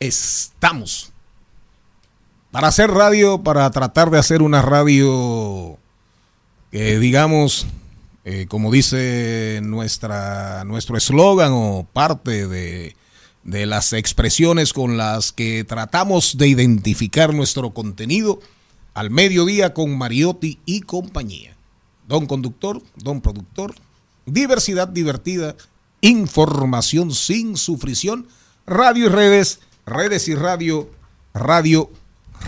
estamos. Para hacer radio, para tratar de hacer una radio que digamos, eh, como dice nuestra, nuestro eslogan o parte de, de las expresiones con las que tratamos de identificar nuestro contenido al mediodía con Mariotti y compañía. Don conductor, don productor, diversidad divertida, información sin sufrición, radio y redes, redes y radio, radio,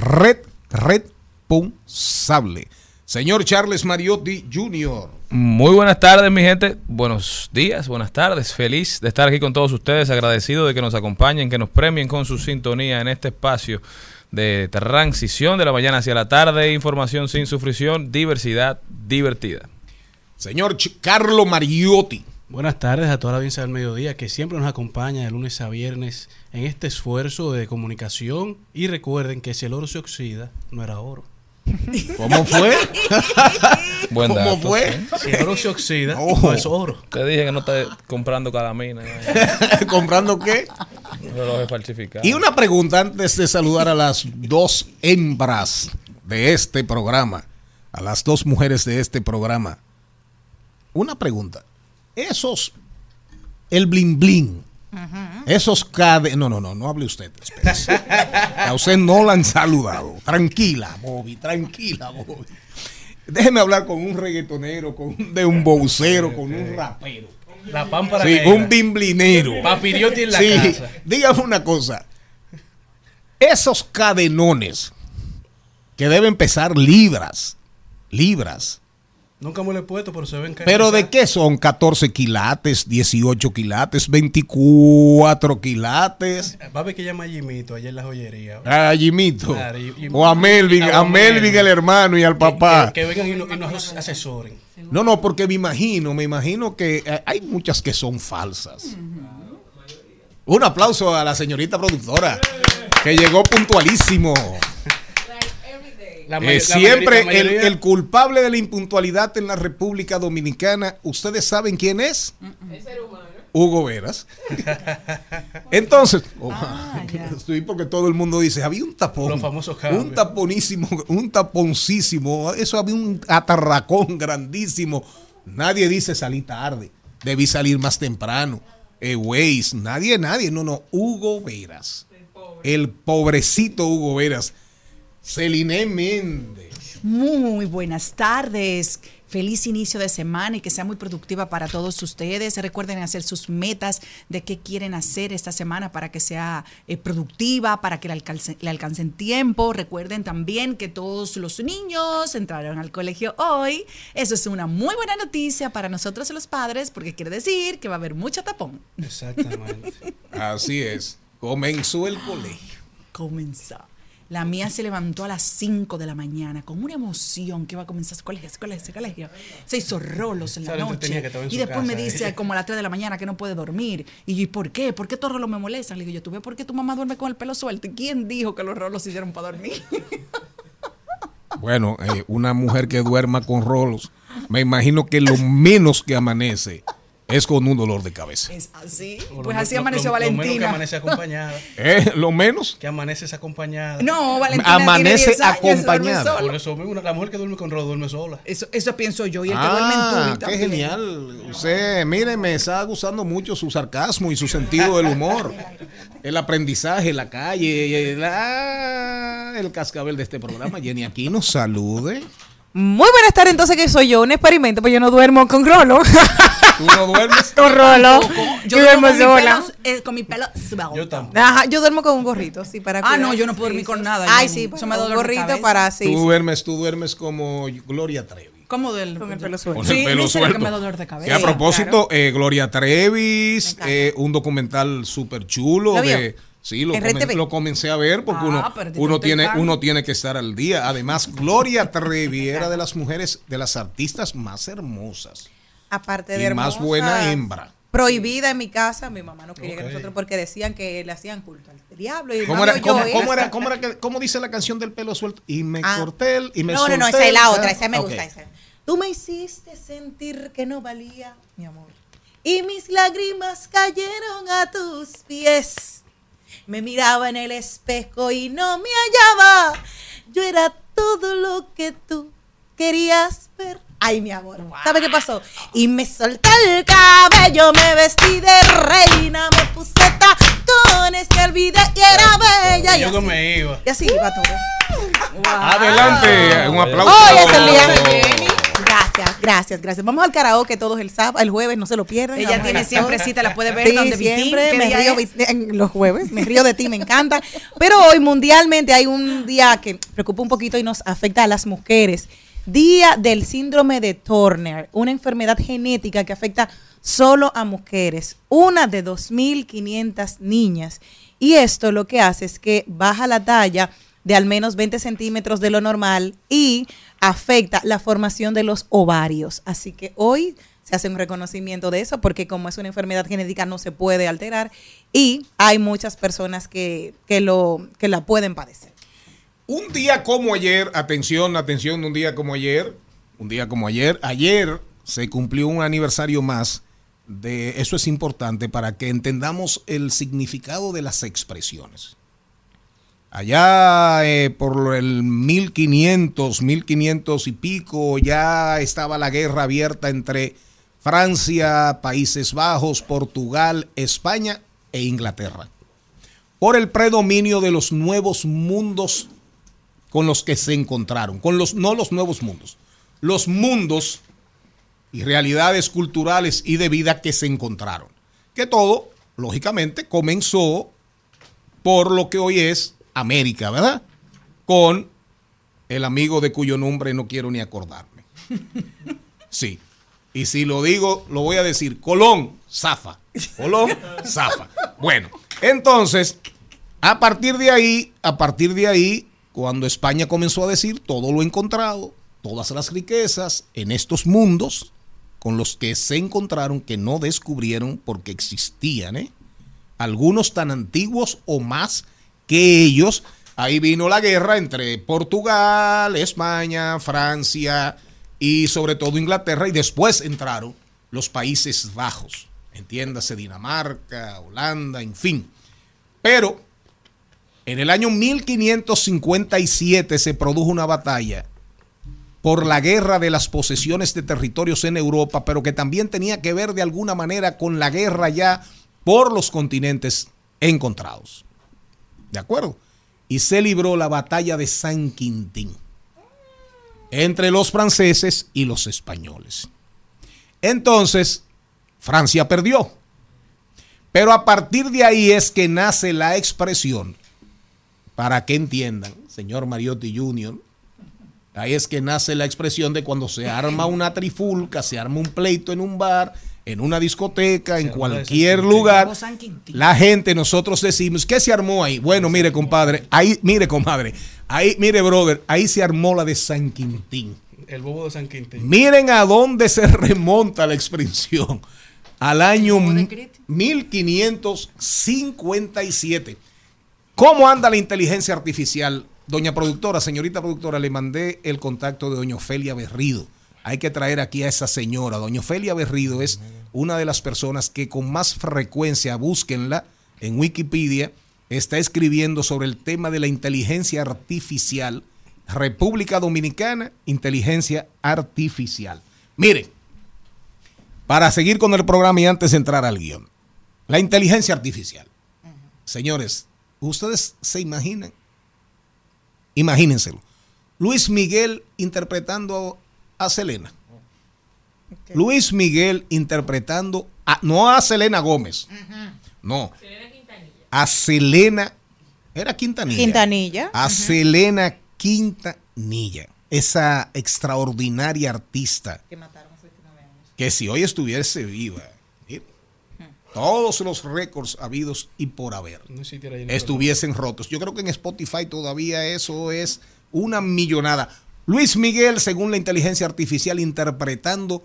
red, responsable. Señor Charles Mariotti Jr. Muy buenas tardes, mi gente. Buenos días, buenas tardes. Feliz de estar aquí con todos ustedes. Agradecido de que nos acompañen, que nos premien con su sintonía en este espacio de transición de la mañana hacia la tarde. Información sin sufrición, diversidad divertida. Señor Ch Carlo Mariotti. Buenas tardes a toda la audiencia del mediodía que siempre nos acompaña de lunes a viernes en este esfuerzo de comunicación. Y recuerden que si el oro se oxida, no era oro. ¿Cómo fue? Buen ¿Cómo dato, fue? Si el oro se oxida, Oh. no es oro. Te dije que no estés comprando calamina. ¿Comprando qué? Relojes falsificados. Y una pregunta antes de saludar a las dos hembras de este programa, a las dos mujeres de este programa. Una pregunta. Esos, el blin blin, esos cade... No, no, no, no hable usted. A usted no la han saludado. Tranquila, Bobby, tranquila, Bobby. Déjeme hablar con un reggaetonero, con un de un boucero, con un rapero. La pámpara Sí, un bimblinero. Papiriotti en la Sí, casa. dígame una cosa. Esos cadenones que deben pesar libras, libras. Nunca me lo he puesto, pero se ven que. ¿Pero de qué son? 14 quilates, 18 quilates, 24 quilates. Va a ver que llama a Jimito allá en la joyería. A Jimito. Claro, y- y- O a Melvin, a a Melvin el hermano y al papá. Que, que vengan y, no- y nos asesoren. No, no, porque me imagino, me imagino que eh, hay muchas que son falsas. Un aplauso a la señorita productora, que llegó puntualísimo. La Eh, la siempre el, el culpable de la impuntualidad en la República Dominicana, ¿ustedes saben quién es? Hugo Veras. Entonces, oh, estoy porque todo el mundo dice, había un tapón. Los famosos cambios. un taponísimo, un taponcísimo, eso había un atarracón grandísimo. Nadie dice salí tarde, debí salir más temprano. Eh, Waze, nadie, nadie, no, no, Hugo Veras. El pobrecito Hugo Veras. Celine Méndez. Muy buenas tardes. Feliz inicio de semana y que sea muy productiva para todos ustedes. Recuerden hacer sus metas de qué quieren hacer esta semana para que sea eh, productiva, para que le, alcance, le alcancen tiempo. Recuerden también que todos los niños entraron al colegio hoy. Eso es una muy buena noticia para nosotros los padres porque quiere decir que va a haber mucho tapón. Exactamente. Así es. Comenzó el colegio. Comenzó. La mía se levantó a las 5 de la mañana con una emoción que iba a comenzar su colegio, su colegio, su colegio. Se hizo rolos en la noche. que estaba en Y después me casa, dice como a las 3 de la mañana que no puede dormir. Y yo, ¿y por qué? ¿Por qué estos rolos me molestan? Le digo, yo, ¿tú ves por qué tu mamá duerme con el pelo suelto? ¿Y quién dijo que los rolos se hicieron para dormir? Bueno, eh, una mujer que duerma con rolos, me imagino que lo menos que amanece es con un dolor de cabeza. es así. Pues lo- así amaneció lo- Lo menos que Valentina. amanece acompañada. ¿Eh? Lo menos. Que amanece acompañada. No, Valentina Amanece tiene 10 años, duerme acompañada. sola. Por eso, una- la mujer que duerme con rolo duerme sola. Eso, eso pienso yo. Y el que duerme en Ah, qué genial. Usted, mire, me está gustando mucho su sarcasmo y su sentido del humor. El aprendizaje, la calle, la- el cascabel de este programa. Jenny Aquino, salude. Muy buenas tardes, entonces que soy yo, un experimento, pues yo no duermo con Rolo. ¿Tú no duermes? con Rolo. Yo Yo duermo duermo con mi, sola. pelo, eh, con mi pelo suelto. Yo tampoco. Ajá, yo duermo con un gorrito, sí, para Ah, cuidar. no, yo no puedo Sí, dormir con sí. nada, Ay, yo- sí, eso me un dolor de gorrito cabeza. para sí. Tú sí. duermes, tú duermes como Gloria Trevi. ¿Cómo del Con el pelo suelto. Con Sí, el pelo dice que suelto. me da dolor de cabeza. Que a Sí, propósito, eh, Gloria Trevis, eh, un documental súper chulo de... Sí, lo, En comen- lo comencé a ver porque Ah, uno, uno, tiene, uno tiene que estar al día. Además, Gloria Trevi era de las mujeres, de las artistas más hermosas Aparte de y más hermosa, buena hembra. Prohibida en mi casa, mi mamá no quería Ok. que nosotros porque decían que le hacían culto al diablo. Y ¿Cómo era, yo, cómo, cómo era, cómo era que- cómo dice la canción del pelo suelto? Y me Ah. corté el, y me No, no, no, esa es la otra, esa me gusta. Esa. Tú me hiciste sentir que no valía, mi amor. Y mis lágrimas cayeron a tus pies. Me miraba en el espejo y no me hallaba. Yo era todo lo que tú querías ver. Ay, mi amor. ¿Sabe qué pasó? Y me solté el cabello, me vestí de reina, me puse tacones que olvidé y era bella. Y Y yo que así, me iba. y así iba todo. Adelante, un aplauso. Hoy es el día. Gracias, gracias, gracias. Vamos al karaoke todos el sábado, el jueves, no se lo pierdan. Ella Vamos tiene siempre cita, la puede ver Sí, donde siempre ¿qué me río en los jueves, me río de ti, me encanta. Pero hoy mundialmente hay un día que preocupa un poquito y nos afecta a las mujeres. Día del síndrome de Turner, una enfermedad genética que afecta solo a mujeres, una de 2.500 niñas. Y esto lo que hace es que baja la talla de al menos 20 centímetros de lo normal y afecta la formación de los ovarios. Así que hoy se hace un reconocimiento de eso porque como es una enfermedad genética no se puede alterar y hay muchas personas que, que, lo, que la pueden padecer. Un día como ayer, atención, atención, un día como ayer, un día como ayer, ayer se cumplió un aniversario más de, eso es importante para que entendamos el significado de las expresiones. Allá eh, por el 1500, 1500 y pico, ya estaba la guerra abierta entre Francia, Países Bajos, Portugal, España e Inglaterra. Por el predominio de los nuevos mundos con los que se encontraron, con los no los nuevos mundos, los mundos y realidades culturales y de vida que se encontraron. Que todo, lógicamente, comenzó por lo que hoy es América, ¿verdad? Con el amigo de cuyo nombre no quiero ni acordarme. Sí. Y si lo digo, lo voy a decir. Colón, Zafa. Colón, Zafa. Bueno, entonces, a partir de ahí, a partir de ahí, cuando España comenzó a decir todo lo encontrado, todas las riquezas en estos mundos con los que se encontraron, que no descubrieron porque existían, ¿eh? algunos tan antiguos o más que ellos. Ahí vino la guerra entre Portugal, España, Francia y sobre todo Inglaterra y después entraron los Países Bajos, entiéndase Dinamarca, Holanda, en fin. Pero en el año 1557 se produjo una batalla por la guerra de las posesiones de territorios en Europa, pero que también tenía que ver de alguna manera con la guerra ya por los continentes encontrados. ¿De acuerdo? Y se libró la batalla de San Quintín entre los franceses y los españoles. Entonces, Francia perdió. Pero a partir de ahí es que nace la expresión, para que entiendan, señor Mariotti Jr., ahí es que nace la expresión de cuando se arma una trifulca, se arma un pleito en un bar, en una discoteca, en cualquier lugar, O San Quintín. la gente, nosotros decimos, ¿qué se armó ahí? Bueno, mire, compadre, ahí, mire, compadre, ahí, mire, brother, ahí se armó la de San Quintín. El bobo de San Quintín. Miren a dónde se remonta la expresión. Al año ¿Cómo de Cristo? 1557. ¿Cómo anda la inteligencia artificial? Doña productora, señorita productora, le mandé el contacto de doña Ofelia Berrido. Hay que traer aquí a esa señora. Doña Ofelia Berrido es una de las personas que con más frecuencia, búsquenla en Wikipedia, está escribiendo sobre el tema de la inteligencia artificial. República Dominicana, inteligencia artificial. Miren, para seguir con el programa y antes de entrar al guion, la inteligencia artificial. Señores, ¿ustedes se imaginan? Imagínenselo. Luis Miguel interpretando a Selena. Luis Miguel interpretando a, no a Selena Gómez. No. A Selena. Era Quintanilla. Quintanilla. A Selena Quintanilla. Esa extraordinaria artista Que mataron hace 29 años. que si hoy estuviese viva, todos los récords habidos y por haber No estuviesen rotos. Yo creo que en Spotify todavía eso es una millonada. Luis Miguel, según la inteligencia artificial, interpretando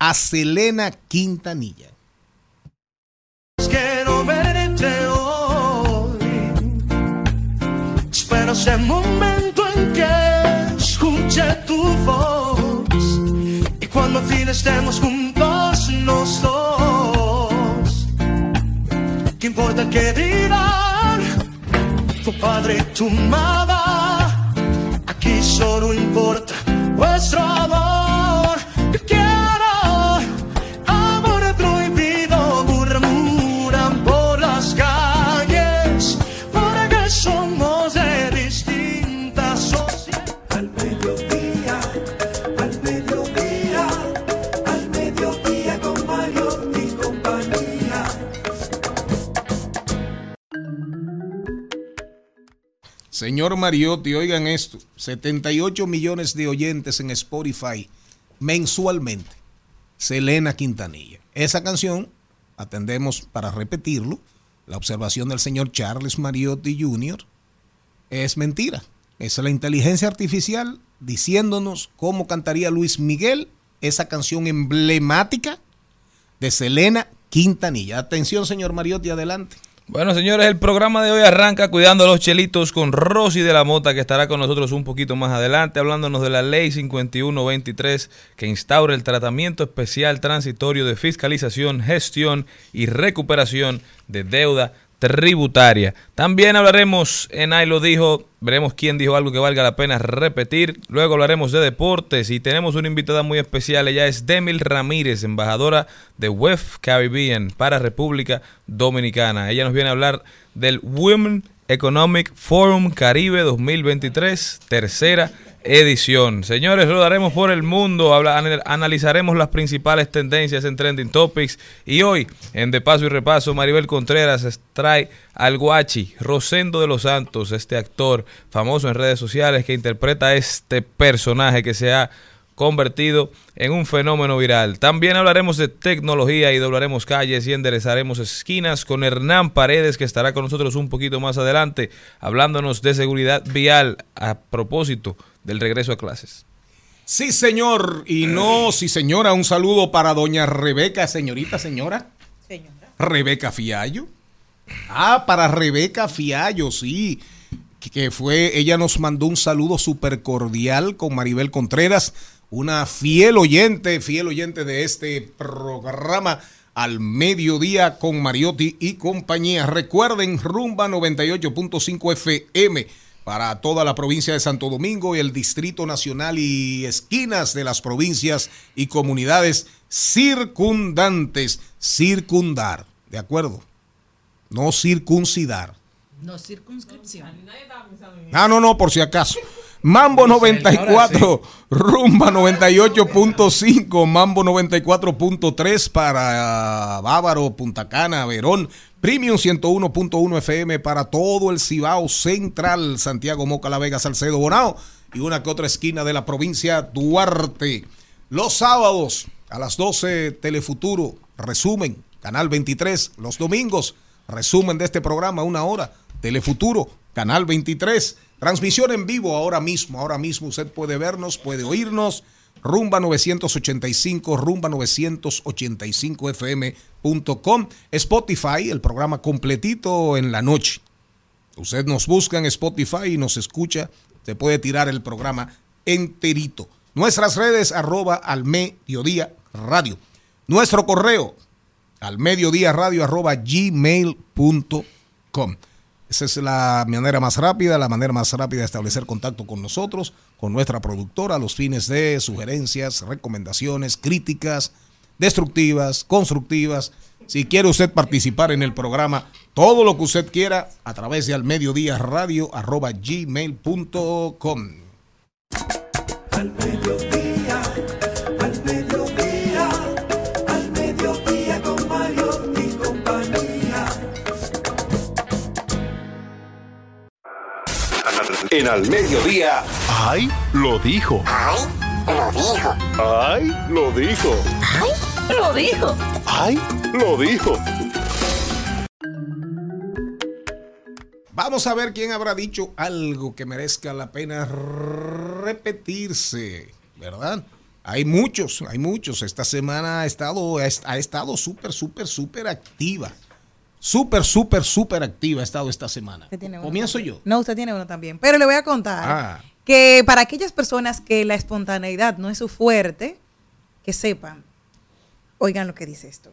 a Selena Quintanilla. Quiero verte hoy. Espero ese momento en que escuche tu voz. Y cuando al fin estemos juntos los dos. ¿Qué importa que dirán tu padre y tu madre? Solo importa vuestro amor. Señor Mariotti, oigan esto, 78 millones de oyentes en Spotify mensualmente. Selena Quintanilla. Esa canción, atendemos para repetirlo, la observación del señor Charles Mariotti Jr. es mentira. Es la inteligencia artificial diciéndonos cómo cantaría Luis Miguel esa canción emblemática de Selena Quintanilla. Atención, señor Mariotti, adelante. Bueno, señores, el programa de hoy arranca cuidando los chelitos con Rosy de la Mota, que estará con nosotros un poquito más adelante, hablándonos de la ley 5123, que instaura el tratamiento especial transitorio de fiscalización, gestión y recuperación de deuda tributaria. También hablaremos, en ahí lo dijo, veremos quién dijo algo que valga la pena repetir. Luego hablaremos de deportes y tenemos una invitada muy especial. Ella es Demil Ramírez, embajadora de WEF Caribbean para República Dominicana. Ella nos viene a hablar del Women Economic Forum Caribe 2023, tercera edición. Señores, rodaremos por el mundo, analizaremos las principales tendencias en Trending Topics y hoy, en De Paso y Repaso, Maribel Contreras trae al Guachi, Rosendo de los Santos, este actor famoso en redes sociales que interpreta a este personaje que se ha convertido en un fenómeno viral. También hablaremos de tecnología y doblaremos calles y enderezaremos esquinas con Hernán Paredes, que estará con nosotros un poquito más adelante, hablándonos de seguridad vial a propósito del regreso a clases. Sí, señor. Y no, sí, señora. Un saludo para doña Rebeca, señorita, señora. Señora. Rebeca Fiallo. Ah, para Rebeca Fiallo, sí. Que, fue, ella nos mandó un saludo súper cordial con Maribel Contreras, una fiel oyente, fiel oyente de este programa al mediodía con Mariotti y compañía. Recuerden, Rumba 98.5 FM para toda la provincia de Santo Domingo y el Distrito Nacional y esquinas de las provincias y comunidades circundantes. Circundar, ¿de acuerdo? No circuncidar. No circunscripción. Ah, no, no, por si acaso. Mambo 94, Rumba 98.5, Mambo 94.3 para Bávaro, Punta Cana, Verón, Premium 101.1 FM para todo el Cibao Central, Santiago, Moca, La Vega, Salcedo, Bonao y una que otra esquina de la provincia Duarte. Los sábados a las 12, Telefuturo resumen, Canal 23, los domingos, resumen de este programa, una hora, Telefuturo, Canal 23, transmisión en vivo ahora mismo, ahora mismo usted puede vernos, puede oírnos, Rumba 985, Rumba 985fm.com, Spotify, el programa completito en la noche. Usted nos busca en Spotify y nos escucha, se puede tirar el programa enterito. Nuestras redes arroba al mediodía radio. Nuestro correo al mediodía radio arroba gmail.com. Esa es la manera más rápida, la manera más rápida de establecer contacto con nosotros, con nuestra productora, a los fines de sugerencias, recomendaciones, críticas, destructivas, constructivas. Si quiere usted participar en el programa, todo lo que usted quiera a través de al mediodía radio arroba gmail.com. En al mediodía, ¡Ay! Lo dijo. ¡Ay! Lo dijo. ¡Ay! Lo dijo. ¡Ay! Lo dijo. ¡Ay! Lo dijo. Vamos a ver quién habrá dicho algo que merezca la pena repetirse, ¿verdad? Hay muchos, hay muchos. Esta semana ha estado, ha estado súper, súper, súper activa. Súper, súper, súper activa ha estado esta semana. Comienzo yo. No, usted tiene uno también. Pero le voy a contar Ah. que para aquellas personas que la espontaneidad no es su fuerte, que sepan, oigan lo que dice esto.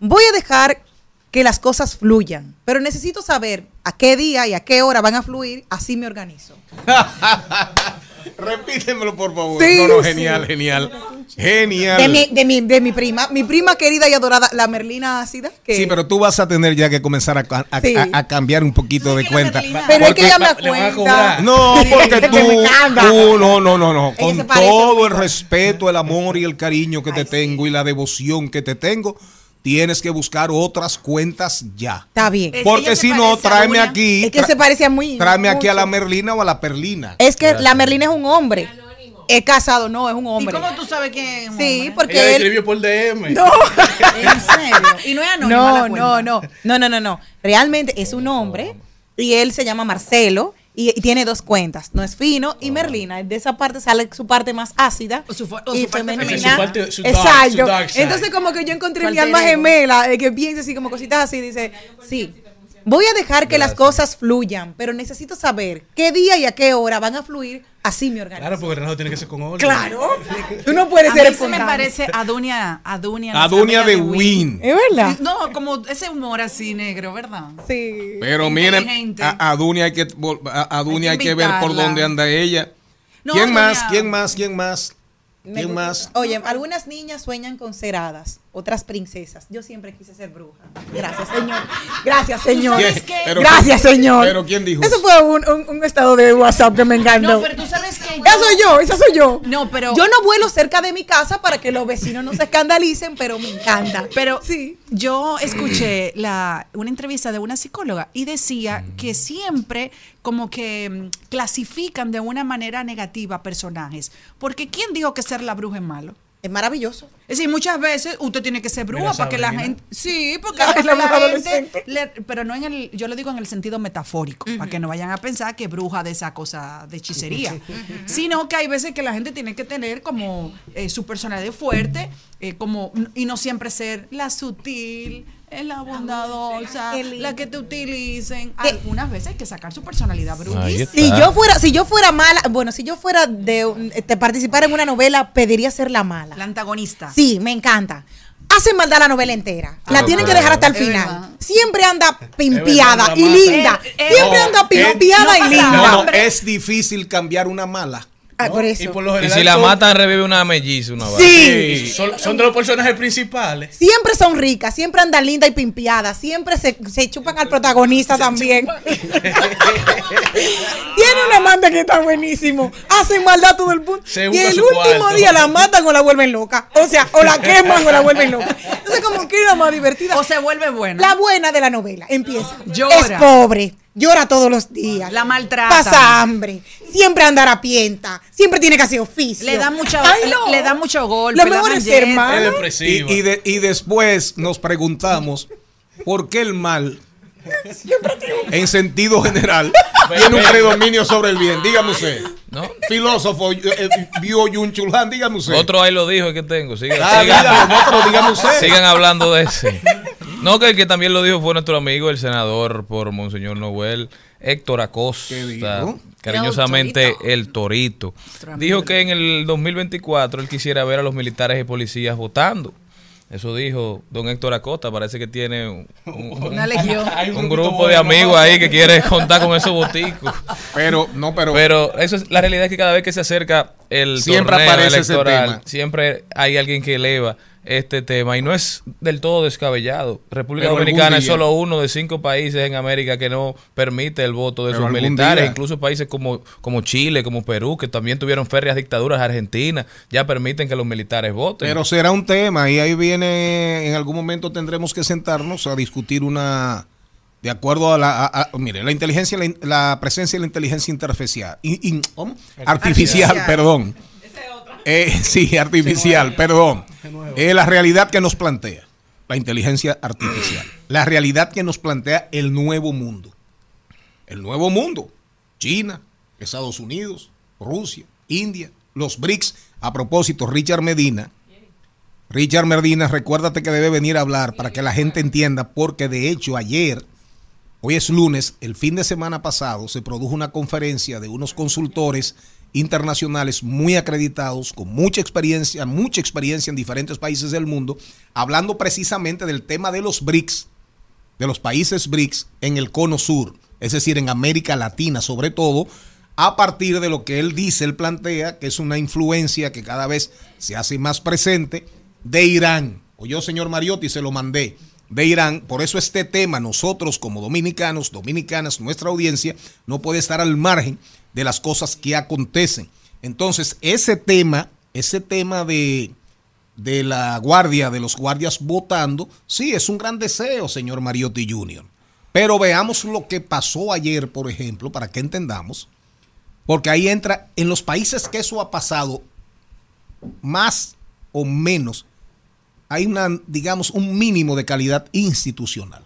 Voy a dejar que las cosas fluyan, pero necesito saber a qué día y a qué hora van a fluir, así me organizo. Repítemelo, por favor. Sí, no, no, sí. genial, genial. Genial. De mi, de, mi, de mi prima, mi prima querida y adorada, la Merlina Ácida. Que Sí, pero tú vas a tener ya que comenzar a, a- Sí. a- a cambiar un poquito de cuenta. Pero es que ella me cuenta. No, porque tú, tú, no, no, no, no. Con todo el respeto, el amor y el cariño que te Ay, sí. tengo y la devoción que te tengo, tienes que buscar otras cuentas ya. Está bien. Porque si no, tráeme aquí. Es que se parecía muy. Tráeme aquí a la. Merlina o a la Perlina. Es que la Merlina es un hombre. Es casado, no, es un ¿Y hombre. cómo tú sabes quién es un Sí, hombre? porque Ella él. escribió por DM. No. En serio. Y no es anónima la No, cuenta. no, no, no, no, no, no. Realmente es un hombre y él se llama Marcelo y, y tiene dos cuentas. No es fino y Merlina. De esa parte sale su parte más ácida O su o y su parte femenina. Su parte- su dark- Exacto. su dark side. Entonces como que yo encontré mi alma gemela eh, que piensa así como cositas así. Dice, sí. Voy a dejar que las cosas fluyan, pero necesito saber qué día y a qué hora van a fluir, así me organizo. Claro, porque Renato tiene que ser con orden. Claro. Tú no puedes A ser mí se me parece a Dunia, a Dunia. nuestra Adunia amiga de Win. ¿Es verdad? Sí, No, como ese humor así negro, ¿verdad? Sí. Pero miren, a, a Dunia hay que, a, a Dunia hay que que ver por dónde anda ella. No, ¿Quién más? ¿Quién más? ¿Quién más? ¿Quién más? Oye, algunas niñas sueñan con ser hadas, otras princesas. Yo siempre quise ser bruja. Gracias, señor. Gracias, señor. sabes qué? Pero- Gracias, señor. pero ¿quién dijo Eso eso? fue un, un- un estado de WhatsApp que me encantó. No, pero tú sabes que Esa soy yo, esa soy yo. No, pero- Yo no vuelo cerca de mi casa para que los vecinos no se escandalicen, pero me encanta. Pero sí. yo escuché la, una entrevista de una psicóloga y decía que siempre como que mm, clasifican de una manera negativa personajes. Porque ¿quién dijo que ser la bruja es malo? Es maravilloso. Es decir, muchas veces usted tiene que ser bruja para que la gente... Sí, porque la, la gente... le- pero no en el... Yo lo digo en el sentido metafórico, para que no vayan a pensar que bruja de esa cosa de hechicería. Sino que hay veces que la gente tiene que tener como eh, su personalidad fuerte, eh, como y no siempre ser la sutil, eh, la bondadosa, Qué lindo. la que te utilicen. Algunas veces hay que sacar su personalidad está. Si yo fuera, si yo fuera mala, bueno, si yo fuera de, de participar en una novela, pediría ser la mala. La antagonista. Sí, me encanta. Hacen maldad la novela entera. La Ah, tienen que dejar hasta el final. verdad. Siempre anda pimpiada verdad, y la linda. Eh, eh, Siempre no, anda eh, pimpiada no y linda. No, no, es difícil cambiar una mala. Ah, por Y eso. por lo Y general si la son- matan, revive una melliza, una vaina. Sí. Son, son de los personajes principales. Siempre son ricas, siempre andan lindas y pimpiadas, siempre se, se chupan al protagonista también. Tiene un amante que está buenísimo. Hacen maldad todo el mundo. Se y el último cuarto. día la matan o la vuelven loca. O sea, o la queman o la vuelven loca. Entonces, como que es la más divertida. O se vuelve buena. La buena de la novela empieza. Llora. Es pobre, llora todos los días. La maltrata. Pasa hambre. Siempre anda harapienta. Siempre tiene que hacer oficio. Le da mucho, Ay, no. le da mucho golpe. Los la mejores galleta. hermanos. Y, y de- y después nos preguntamos por qué el mal, en sentido general, tiene un predominio sobre el bien. Dígame usted. ¿No? Filósofo, eh, vio Yun Chulhan, dígame usted. Otro ahí lo dijo que tengo. Sigan, Ah, sigan- dígalo, no, pero dígame usted. sigan hablando de ese. No, que el que también lo dijo fue nuestro amigo, el senador por Monseñor Noel, Héctor ¿Qué Acosta, dijo? cariñosamente El Torito. Dijo que en el 2024 él quisiera ver a los militares y policías votando. Eso dijo don Héctor Acosta. Parece que tiene un, un- Una legión. un grupo de amigos ahí que quiere contar con esos boticos. Pero, no, pero, Pero eso es la realidad es que cada vez que se acerca el Siempre torneo aparece ese electoral, tema. siempre hay alguien que eleva este tema y no es del todo descabellado. República Pero Dominicana es solo uno de cinco países en América que no permite el voto de Pero sus militares. día- Incluso países como, como Chile, como Perú, que también tuvieron férreas dictaduras, Argentina, ya permiten que los militares voten. pero será un tema y ahí viene, en algún momento tendremos que sentarnos a discutir una, de acuerdo a la, a- a- mire, la inteligencia, la, la presencia de la inteligencia interfacial, in- in- ¿cómo? artificial, Artificial. perdón. Eh, sí, artificial, perdón. Es la realidad que nos plantea la inteligencia artificial. La realidad que nos plantea el nuevo mundo. El nuevo mundo. China, Estados Unidos, Rusia, India, los BRICS. A propósito, Richard Medina. Richard Medina, recuérdate que debe venir a hablar para que la gente entienda, porque de hecho ayer, hoy es lunes, el fin de semana pasado se produjo una conferencia de unos consultores internacionales muy acreditados, con mucha experiencia, mucha experiencia en diferentes países del mundo, hablando precisamente del tema de los BRICS, de los países BRICS en el cono sur, es decir, en América Latina sobre todo, a partir de lo que él dice, él plantea que es una influencia que cada vez se hace más presente de Irán. O yo, señor Mariotti, se lo mandé de Irán. Por eso este tema, nosotros como dominicanos, dominicanas, nuestra audiencia, no puede estar al margen de las cosas que acontecen. Entonces, ese tema, ese tema de, de la guardia, de los guardias votando, sí, es un gran deseo, señor Mariotti Jr. Pero veamos lo que pasó ayer, por ejemplo, para que entendamos, porque ahí entra, en los países que eso ha pasado, más o menos, hay una, digamos, un mínimo de calidad institucional,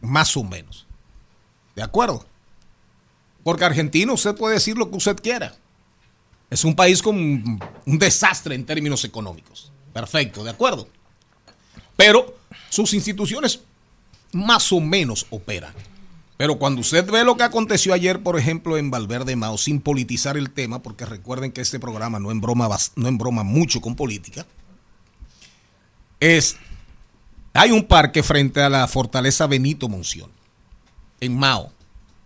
más o menos. ¿De acuerdo? Porque Argentina usted puede decir lo que usted quiera. Es un país con un, desastre en términos económicos. Perfecto, ¿de acuerdo? Pero sus instituciones más o menos operan. Pero cuando usted ve lo que aconteció ayer, por ejemplo, en Valverde Mao, sin politizar el tema, porque recuerden que este programa no embroma, no embroma mucho con política, es, hay un parque frente a la fortaleza Benito Monción, en Mao,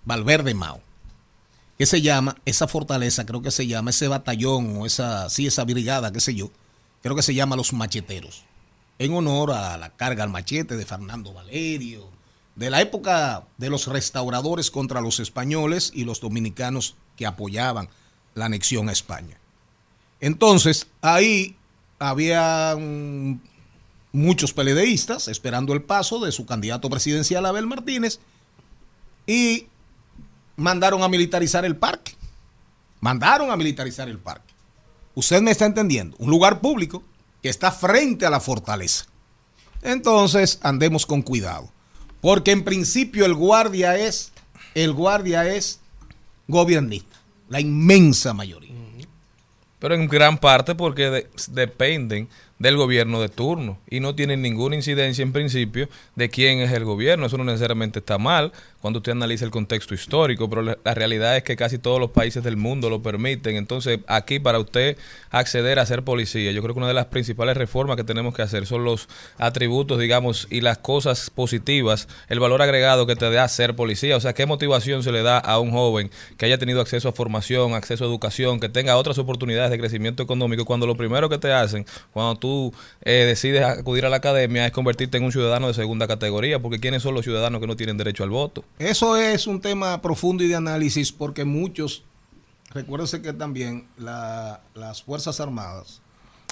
Valverde Mao, que se llama, esa fortaleza, creo que se llama, ese batallón o esa, sí, esa brigada, qué sé yo, creo que se llama Los Macheteros, en honor a la carga al machete de Fernando Valerio, de la época de los restauradores contra los españoles y los dominicanos que apoyaban la anexión a España. Entonces, ahí había muchos peledeístas esperando el paso de su candidato presidencial Abel Martínez y mandaron a militarizar el parque. Mandaron a militarizar el parque. Usted me está entendiendo. Un lugar público que está frente a la fortaleza. Entonces, andemos con cuidado. Porque en principio el guardia es, el guardia es gobiernista. La inmensa mayoría. Pero en gran parte porque de- dependen del gobierno de turno y no tienen ninguna incidencia en principio de quién es el gobierno. Eso no necesariamente está mal cuando usted analiza el contexto histórico, pero la, realidad es que casi todos los países del mundo lo permiten. Entonces, aquí para usted acceder a ser policía, yo creo que una de las principales reformas que tenemos que hacer son los atributos, digamos, y las cosas positivas, el valor agregado que te da ser policía. O sea, qué motivación se le da a un joven que haya tenido acceso a formación, acceso a educación, que tenga otras oportunidades de crecimiento económico, cuando lo primero que te hacen, cuando tú eh, decides acudir a la academia, es convertirte en un ciudadano de segunda categoría, porque ¿quiénes son los ciudadanos que no tienen derecho al voto? Eso es un tema profundo y de análisis porque muchos, recuérdense que también la- las Fuerzas Armadas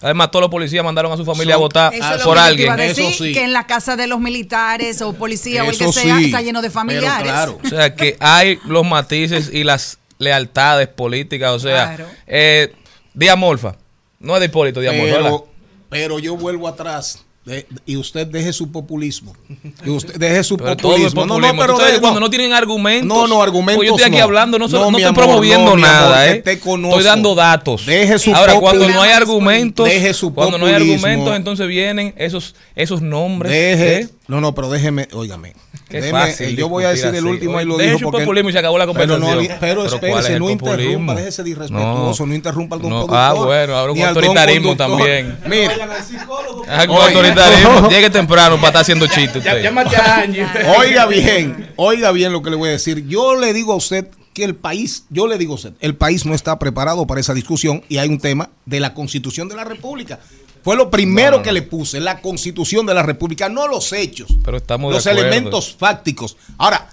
Además, todos los policías mandaron a su familia a votar Eso es lo por que alguien. iba a decir, Eso sí. que en la casa de los militares o policía o el que sea sí, está lleno de pero familiares. claro. O sea, que hay los matices y las lealtades políticas. O sea, Claro. eh, Díaz Morfa. No es de Hipólito Díaz Morfa, ¿verdad? Pero, pero yo vuelvo atrás. De- y usted deje su populismo. Y usted deje su Pero populismo. populismo. pero Tú sabes de- cuando no tienen argumentos. No, no, argumentos Pues yo estoy aquí no. hablando, no, No, no estoy amor, promoviendo no, amor, nada, que ¿eh? te conozco. Estoy dando datos. Deje su Ahora, cuando populismo. no hay argumentos, Deje su cuando no hay populismo. argumentos, entonces vienen esos, esos nombres. Deje. ¿eh? No, no, pero déjeme, óigame. Déjeme, fácil eh, yo voy a decir el último y lo deje dijo su porque populismo y se acabó la Pero, no, conversación. pero ¿cuál es espérese, no interrumpa, déjese de irrespetuoso, no, interrumpa al don No, productor. ah, bueno, ahora don autoritarismo también. Mire, Ah, con autoritarismo. Llegue temprano para estar haciendo chistes usted. Llámate a Angie. Oiga bien, oiga bien lo que le voy a decir. Yo le digo a usted que el país, yo le digo a usted, el país no está preparado para esa discusión y hay un tema de la Constitución de la República. Fue lo primero No, que le puse, la Constitución de la República, no los hechos, Pero estamos los elementos fácticos. Ahora,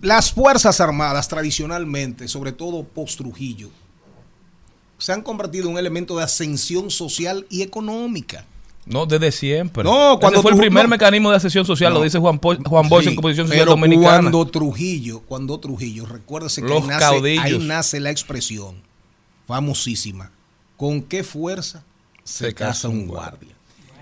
las Fuerzas Armadas tradicionalmente, sobre todo post-Trujillo, se han convertido en un elemento de ascensión social y económica. No, desde siempre. No, Ese cuando fue el primer no. mecanismo de asesión social, No. lo dice Juan, Po- Juan Bosch en Composición Social pero Dominicana. Cuando Trujillo, cuando Trujillo, recuérdese que ahí nace, ahí nace la expresión famosísima. ¿Con qué fuerza se, casa un guardia?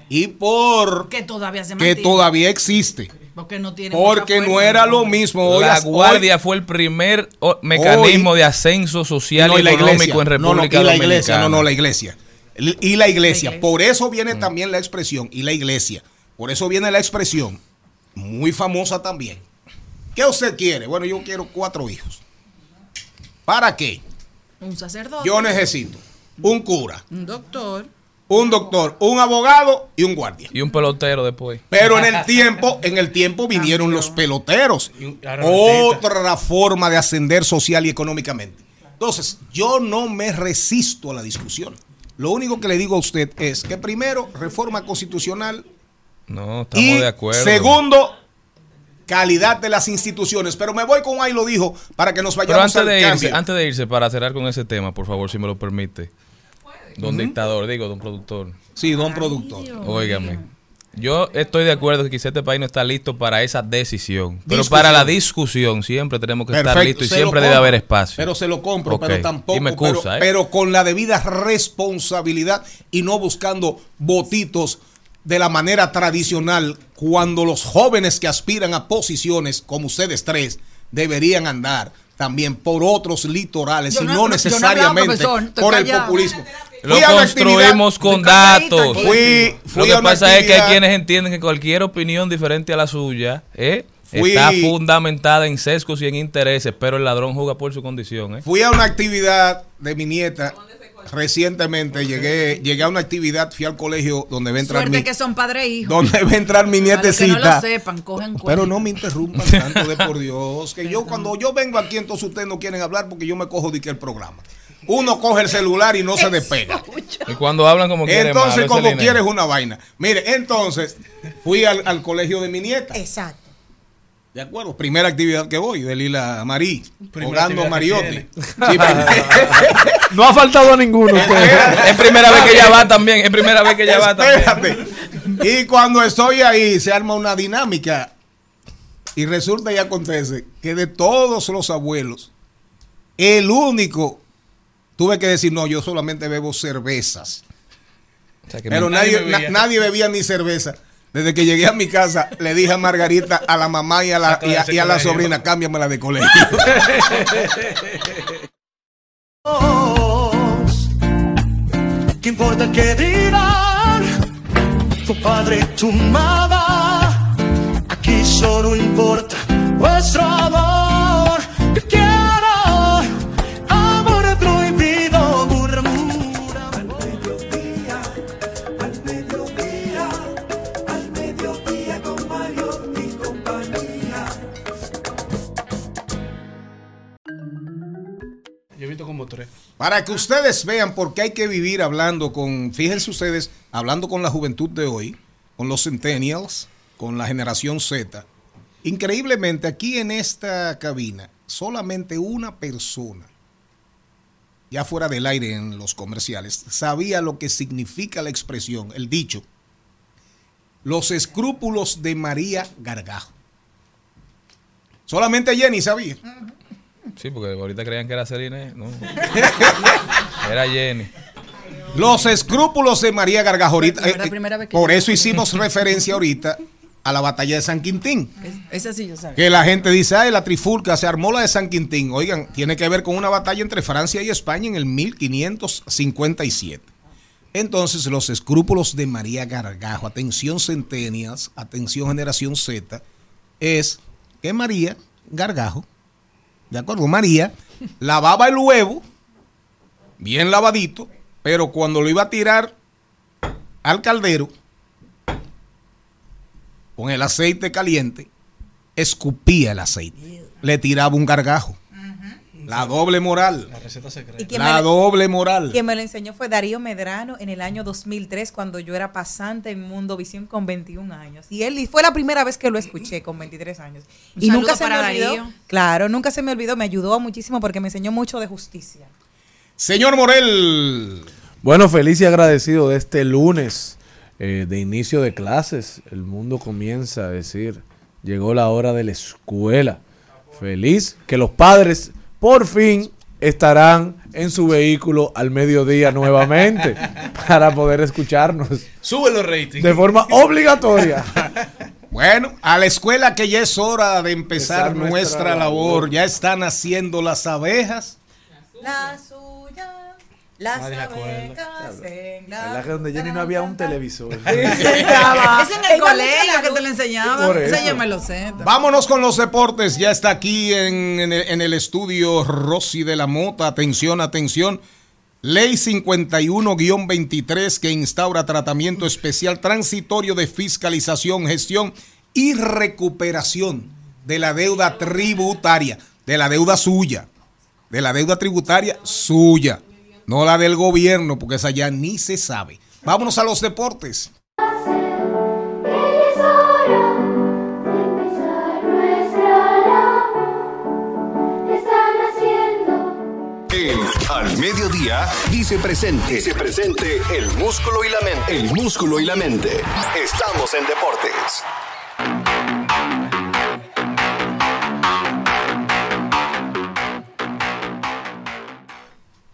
Y por Que todavía se que mantiene. todavía existe. Porque no tiene Porque no era lo mismo. Hoy la guardia fue el primer mecanismo de ascenso social No, y económico iglesia. en República no, no, y la Dominicana. iglesia, no, no, la iglesia. Y y la iglesia. La iglesia. Por eso viene Mm. también la expresión, y la iglesia. Por eso viene la expresión, muy famosa también. ¿Qué usted quiere? Bueno, yo quiero cuatro hijos. ¿Para qué? Un sacerdote. Yo necesito un cura, Un doctor. un doctor, un abogado y un guardia. Y un pelotero después. Pero en el tiempo, en el tiempo vinieron los peloteros. Otra forma de ascender social y económicamente. Entonces, yo no me resisto a la discusión. Lo único que le digo a usted es que primero, reforma constitucional No, estamos y de acuerdo. segundo, calidad de las instituciones. Pero me voy con ahí lo dijo para que nos Pero vayamos antes al de, cambio. irse, antes de irse, para cerrar con ese tema, por favor, si me lo permite. Don dictador, digo, don productor. Sí, don productor. Óigame. Yo estoy de acuerdo que quizá este país no está listo para esa decisión. Pero para la discusión siempre tenemos que estar listos y se siempre debe haber espacio. Pero se lo compro, pero tampoco. dime pero, excusa, ¿eh? pero con la debida responsabilidad y no buscando votitos de la manera tradicional cuando los jóvenes que aspiran a posiciones como ustedes tres deberían andar también por otros litorales Yo y no- necesariamente hablado, por el populismo. Lo construimos con datos. Fui, fui Lo que pasa es que hay quienes entienden que cualquier opinión diferente a la suya ¿eh? Fui- está fundamentada en sesgos y en intereses, pero el ladrón juega por su condición. ¿eh? Fui a una actividad de mi nieta recientemente. Llegué, llegué a una actividad, fui al colegio donde va a entrar Suerte mi, que son padre e hijo. donde va a entrar mi los que no nietecita. lo sepan, cogen Pero no me interrumpan tanto de por Dios. Que yo cuando yo vengo aquí, entonces ustedes no quieren hablar porque yo me cojo de que el programa. Uno coge el celular y no se despega. Y cuando hablan como quieren. Entonces, malo, como quieres una vaina. Mire, entonces, fui al, al colegio de mi nieta. Exacto. De acuerdo, primera actividad que voy, de Lila Marí, que Mariotti. Sí, No ha faltado a ninguno. Es primera vez que ella va también. Es primera vez que ella va también. Espérate. Y cuando estoy ahí, se arma una dinámica. Y resulta y acontece que de todos los abuelos, el único, tuve que decir, no, yo solamente bebo cervezas. O sea, que Pero nadie, nadie bebía. na- nadie bebía ni cerveza. Desde que llegué a mi casa, le dije a Margarita, a la mamá y a la, y a, y a la sobrina, cámbiamela de colegio. ¿Qué importa que digan tu padre tu madre? Aquí solo importa vuestro amor. Yo como tres. Para que ustedes vean por qué hay que vivir hablando con, fíjense ustedes, hablando con la juventud de hoy, con los centennials, con la generación Z. Increíblemente, aquí en esta cabina, solamente una persona ya fuera del aire en los comerciales, sabía lo que significa la expresión, el dicho, los escrúpulos de María Gargajo. Solamente Jenny sabía. Sí, porque ahorita creían que era Celine. No. era Jenny. Los escrúpulos de María Gargajo ahorita. La verdad, eh, que por eso hicimos referencia ahorita a la batalla de San Quintín. Es- Esa sí yo sabía. Que la gente dice, ay, la trifulca, se armó la de San Quintín. Oigan, tiene que ver con una batalla entre Francia y España en el 1557. Entonces, los escrúpulos de María Gargajo, atención centenias, atención generación Z, es que María Gargajo, ¿de acuerdo? María lavaba el huevo, bien lavadito, pero cuando lo iba a tirar al caldero, con el aceite caliente, escupía el aceite. Le tiraba un gargajo. La doble moral. La receta secreta. ¿Y quién La me, doble moral. quien me lo enseñó fue Darío Medrano en el año 2003 cuando yo era pasante en Mundo Visión con 21 años. Y él y fue la primera vez que lo escuché con 23 años. Un y nunca se me olvidó. Darío. Claro, nunca se me olvidó, me ayudó muchísimo porque me enseñó mucho de justicia. Señor Morel. Bueno, feliz y agradecido de este lunes eh, de inicio de clases. El mundo comienza a decir, llegó la hora de la escuela. Feliz que los padres por fin estarán en su vehículo al mediodía nuevamente para poder escucharnos Sube los ratings. de forma obligatoria. Bueno, a la escuela que ya es hora de empezar Empezar nuestra, nuestra labor. labor. Ya están haciendo las abejas. La suya, las acuerda. abejas en la... ¿Verdad que donde Jenny no había un televisor? Es en el colegio que te lo enseñaban. Por eso. Esa yo me lo sé. Vámonos con los deportes. Ya está aquí en, en el, en el estudio Rosy de la Mota. Atención, atención. Ley 51-23 que instaura tratamiento especial transitorio de fiscalización, gestión y recuperación de la deuda tributaria, de la deuda suya, de la deuda tributaria suya, no la del gobierno, porque esa ya ni se sabe. Vámonos a los deportes. Al Mediodía dice presente. Dice presente el músculo y la mente. El músculo y la mente. Estamos en deportes.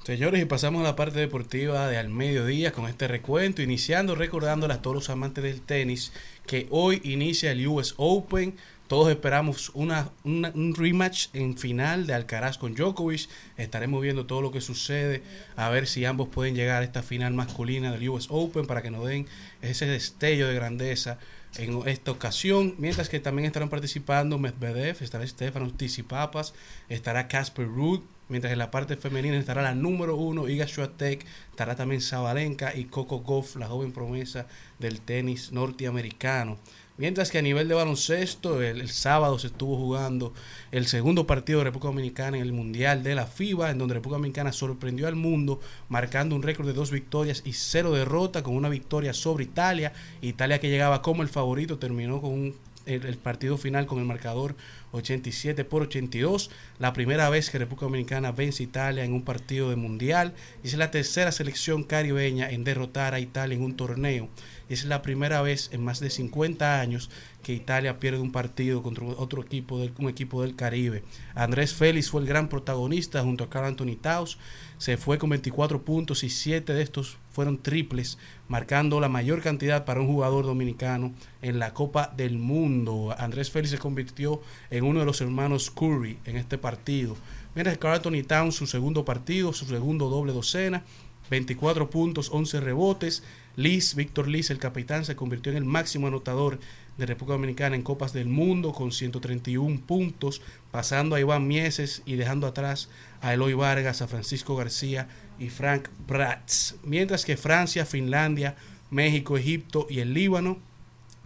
Señores, y pasamos a la parte deportiva de al mediodía con este recuento, iniciando recordándole a todos los amantes del tenis que hoy inicia el US Open. Todos esperamos una, una- un rematch en final de Alcaraz con Djokovic. Estaremos viendo todo lo que sucede, a ver si ambos pueden llegar a esta final masculina del US Open para que nos den ese destello de grandeza en esta ocasión, mientras que también estarán participando Medvedev, estará Stefanos Tsitsipas, estará Casper Ruud, mientras en la parte femenina estará la número uno Iga Swiatek, estará también Sabalenka y Coco Gauff, la joven promesa del tenis norteamericano. Mientras que a nivel de baloncesto, el, sábado se estuvo jugando el segundo partido de República Dominicana en el Mundial de la FIBA, en donde República Dominicana sorprendió al mundo, marcando un récord de dos victorias y cero derrotas, con una victoria sobre Italia. Italia que llegaba como el favorito, terminó con un- el partido final con el marcador 87 por 82. La primera vez que República Dominicana vence a Italia en un partido de mundial. Es la tercera selección caribeña en derrotar a Italia en un torneo. Es la primera vez en más de 50 años que Italia pierde un partido contra otro equipo del, un equipo del Caribe. Andrés Félix fue el gran protagonista junto a Carl Anthony Taus. Se fue con 24 puntos y 7 de estos fueron triples, marcando la mayor cantidad para un jugador dominicano en la Copa del Mundo. Andrés Félix se convirtió en uno de los hermanos Curry en este partido. Mientras que Carl Anthony Towns, su segundo partido, su segundo doble docena, 24 puntos, 11 rebotes. Liz, Víctor Liz, el capitán, se convirtió en el máximo anotador de República Dominicana en Copas del Mundo con 131 puntos, pasando a Iván Mieses y dejando atrás a Eloy Vargas, a Francisco García y Frank Prats. Mientras que Francia, Finlandia, México, Egipto y el Líbano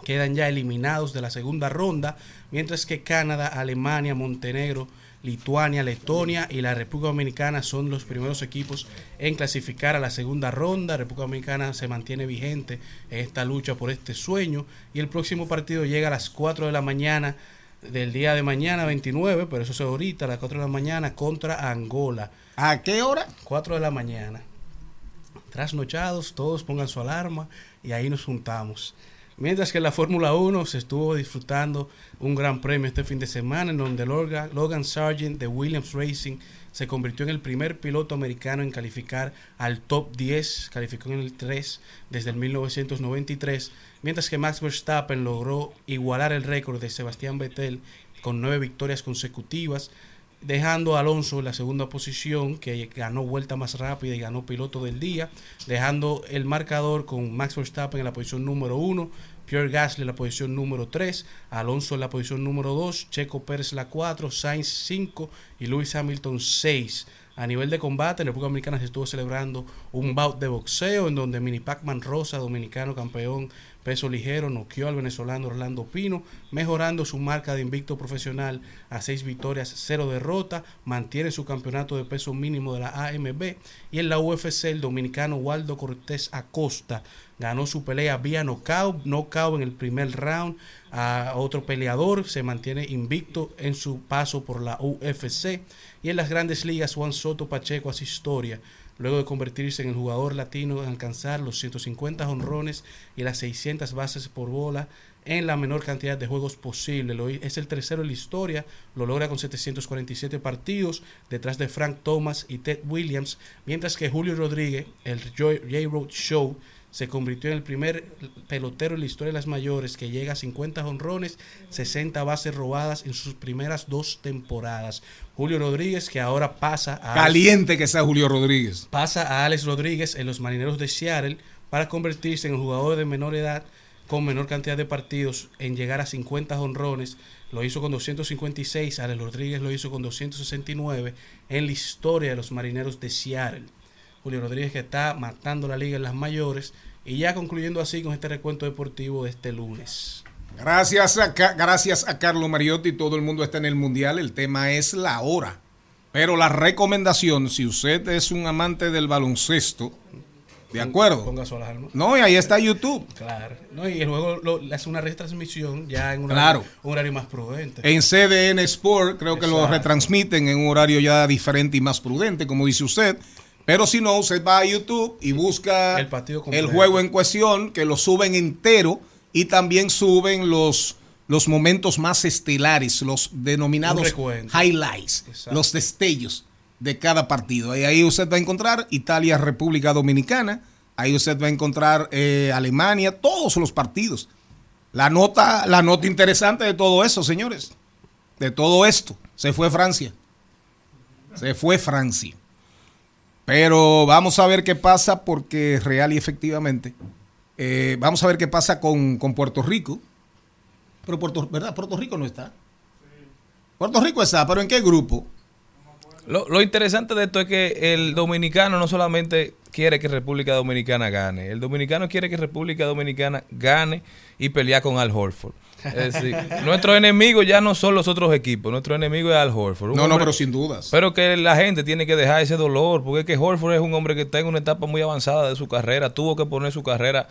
quedan ya eliminados de la segunda ronda, mientras que Canadá, Alemania, Montenegro, Lituania, Letonia y la República Dominicana son los primeros equipos en clasificar a la segunda ronda. República Dominicana se mantiene vigente en esta lucha por este sueño y el próximo partido llega a las 4 de la mañana del día de mañana 29, pero eso es ahorita a las 4 de la mañana contra Angola. ¿A qué hora? 4 de la mañana. Trasnochados, todos pongan su alarma y ahí nos juntamos. Mientras que la Fórmula 1 se estuvo disfrutando un gran premio este fin de semana en donde Logan, Logan Sargent de Williams Racing se convirtió en el primer piloto americano en calificar al top 10, calificó en el 3 desde el 1993, mientras que Max Verstappen logró igualar el récord de Sebastián Vettel con nueve victorias consecutivas, dejando a Alonso en la segunda posición, que ganó vuelta más rápida y ganó piloto del día, dejando el marcador con Max Verstappen en la posición número 1, Pierre Gasly en la posición número 3, Alonso en la posición número 2, Checo Pérez la 4, Sainz 5 y Lewis Hamilton 6. A nivel de combate, en la República Dominicana se estuvo celebrando un bout de boxeo en donde Mini Pac-Man Rosa, dominicano campeón peso ligero, noqueó al venezolano Orlando Pino, mejorando su marca de invicto profesional a 6 victorias, 0 derrota, mantiene su campeonato de peso mínimo de la AMB y en la UFC el dominicano Waldo Cortés Acosta ganó su pelea vía knockout, knockout en el primer round a otro peleador, se mantiene invicto en su paso por la UFC y en las grandes ligas Juan Soto Pacheco hace historia luego de convertirse en el jugador latino en alcanzar los 150 honrones y las 600 bases por bola en la menor cantidad de juegos posible. Lo- es el tercero en la historia, lo logra con 747 partidos, detrás de Frank Thomas y Ted Williams, mientras que Julio Rodríguez, el J-Road Show, se convirtió en el primer pelotero en la historia de las mayores que llega a 50 honrones, 60 bases robadas en sus primeras dos temporadas. Julio Rodríguez, que ahora pasa a Caliente que sea Julio Rodríguez. pasa a Alex Rodríguez en los Marineros de Seattle para convertirse en el jugador de menor edad con menor cantidad de partidos en llegar a 50 honrones. Lo hizo con 256, Alex Rodríguez lo hizo con 269 en la historia de los Marineros de Seattle. Julio Rodríguez que está matando la liga en las mayores y ya concluyendo así con este recuento deportivo de este lunes. Gracias a, gracias a Carlos Mariotti, todo el mundo está en el mundial, el tema es la hora. Pero la recomendación, si usted es un amante del baloncesto, ¿de acuerdo? Ponga su alarma. No, y ahí está YouTube. Claro. No, y el juego lo, hace una retransmisión ya en un Claro. horario, un horario más prudente. En CDN Sport, creo que lo retransmiten en un horario ya diferente y más prudente, como dice usted. Pero si no, usted va a YouTube y busca El partido el juego en cuestión, que lo suben entero y también suben los, los momentos más estelares, los denominados highlights, Exacto. los destellos de cada partido. Y ahí usted va a encontrar Italia, República Dominicana, ahí usted va a encontrar eh, Alemania, todos los partidos. La nota, la nota interesante de todo eso, señores, de todo esto, se fue Francia. Se fue Francia. Pero vamos a ver qué pasa porque real y efectivamente, eh, vamos a ver qué pasa con, con Puerto Rico. Pero Puerto, ¿verdad? Puerto Rico no está. Puerto Rico está, pero ¿en qué grupo? Lo, lo interesante de esto es que el dominicano no solamente quiere que República Dominicana gane, el dominicano quiere que República Dominicana gane y pelear con Al Horford. Es decir, nuestro enemigo ya no son los otros equipos, nuestro enemigo es Al Horford. Un No, no, pero sin dudas. Pero que la gente tiene que dejar ese dolor, porque es que Horford es un hombre que está en una etapa muy avanzada de su carrera, tuvo que poner su carrera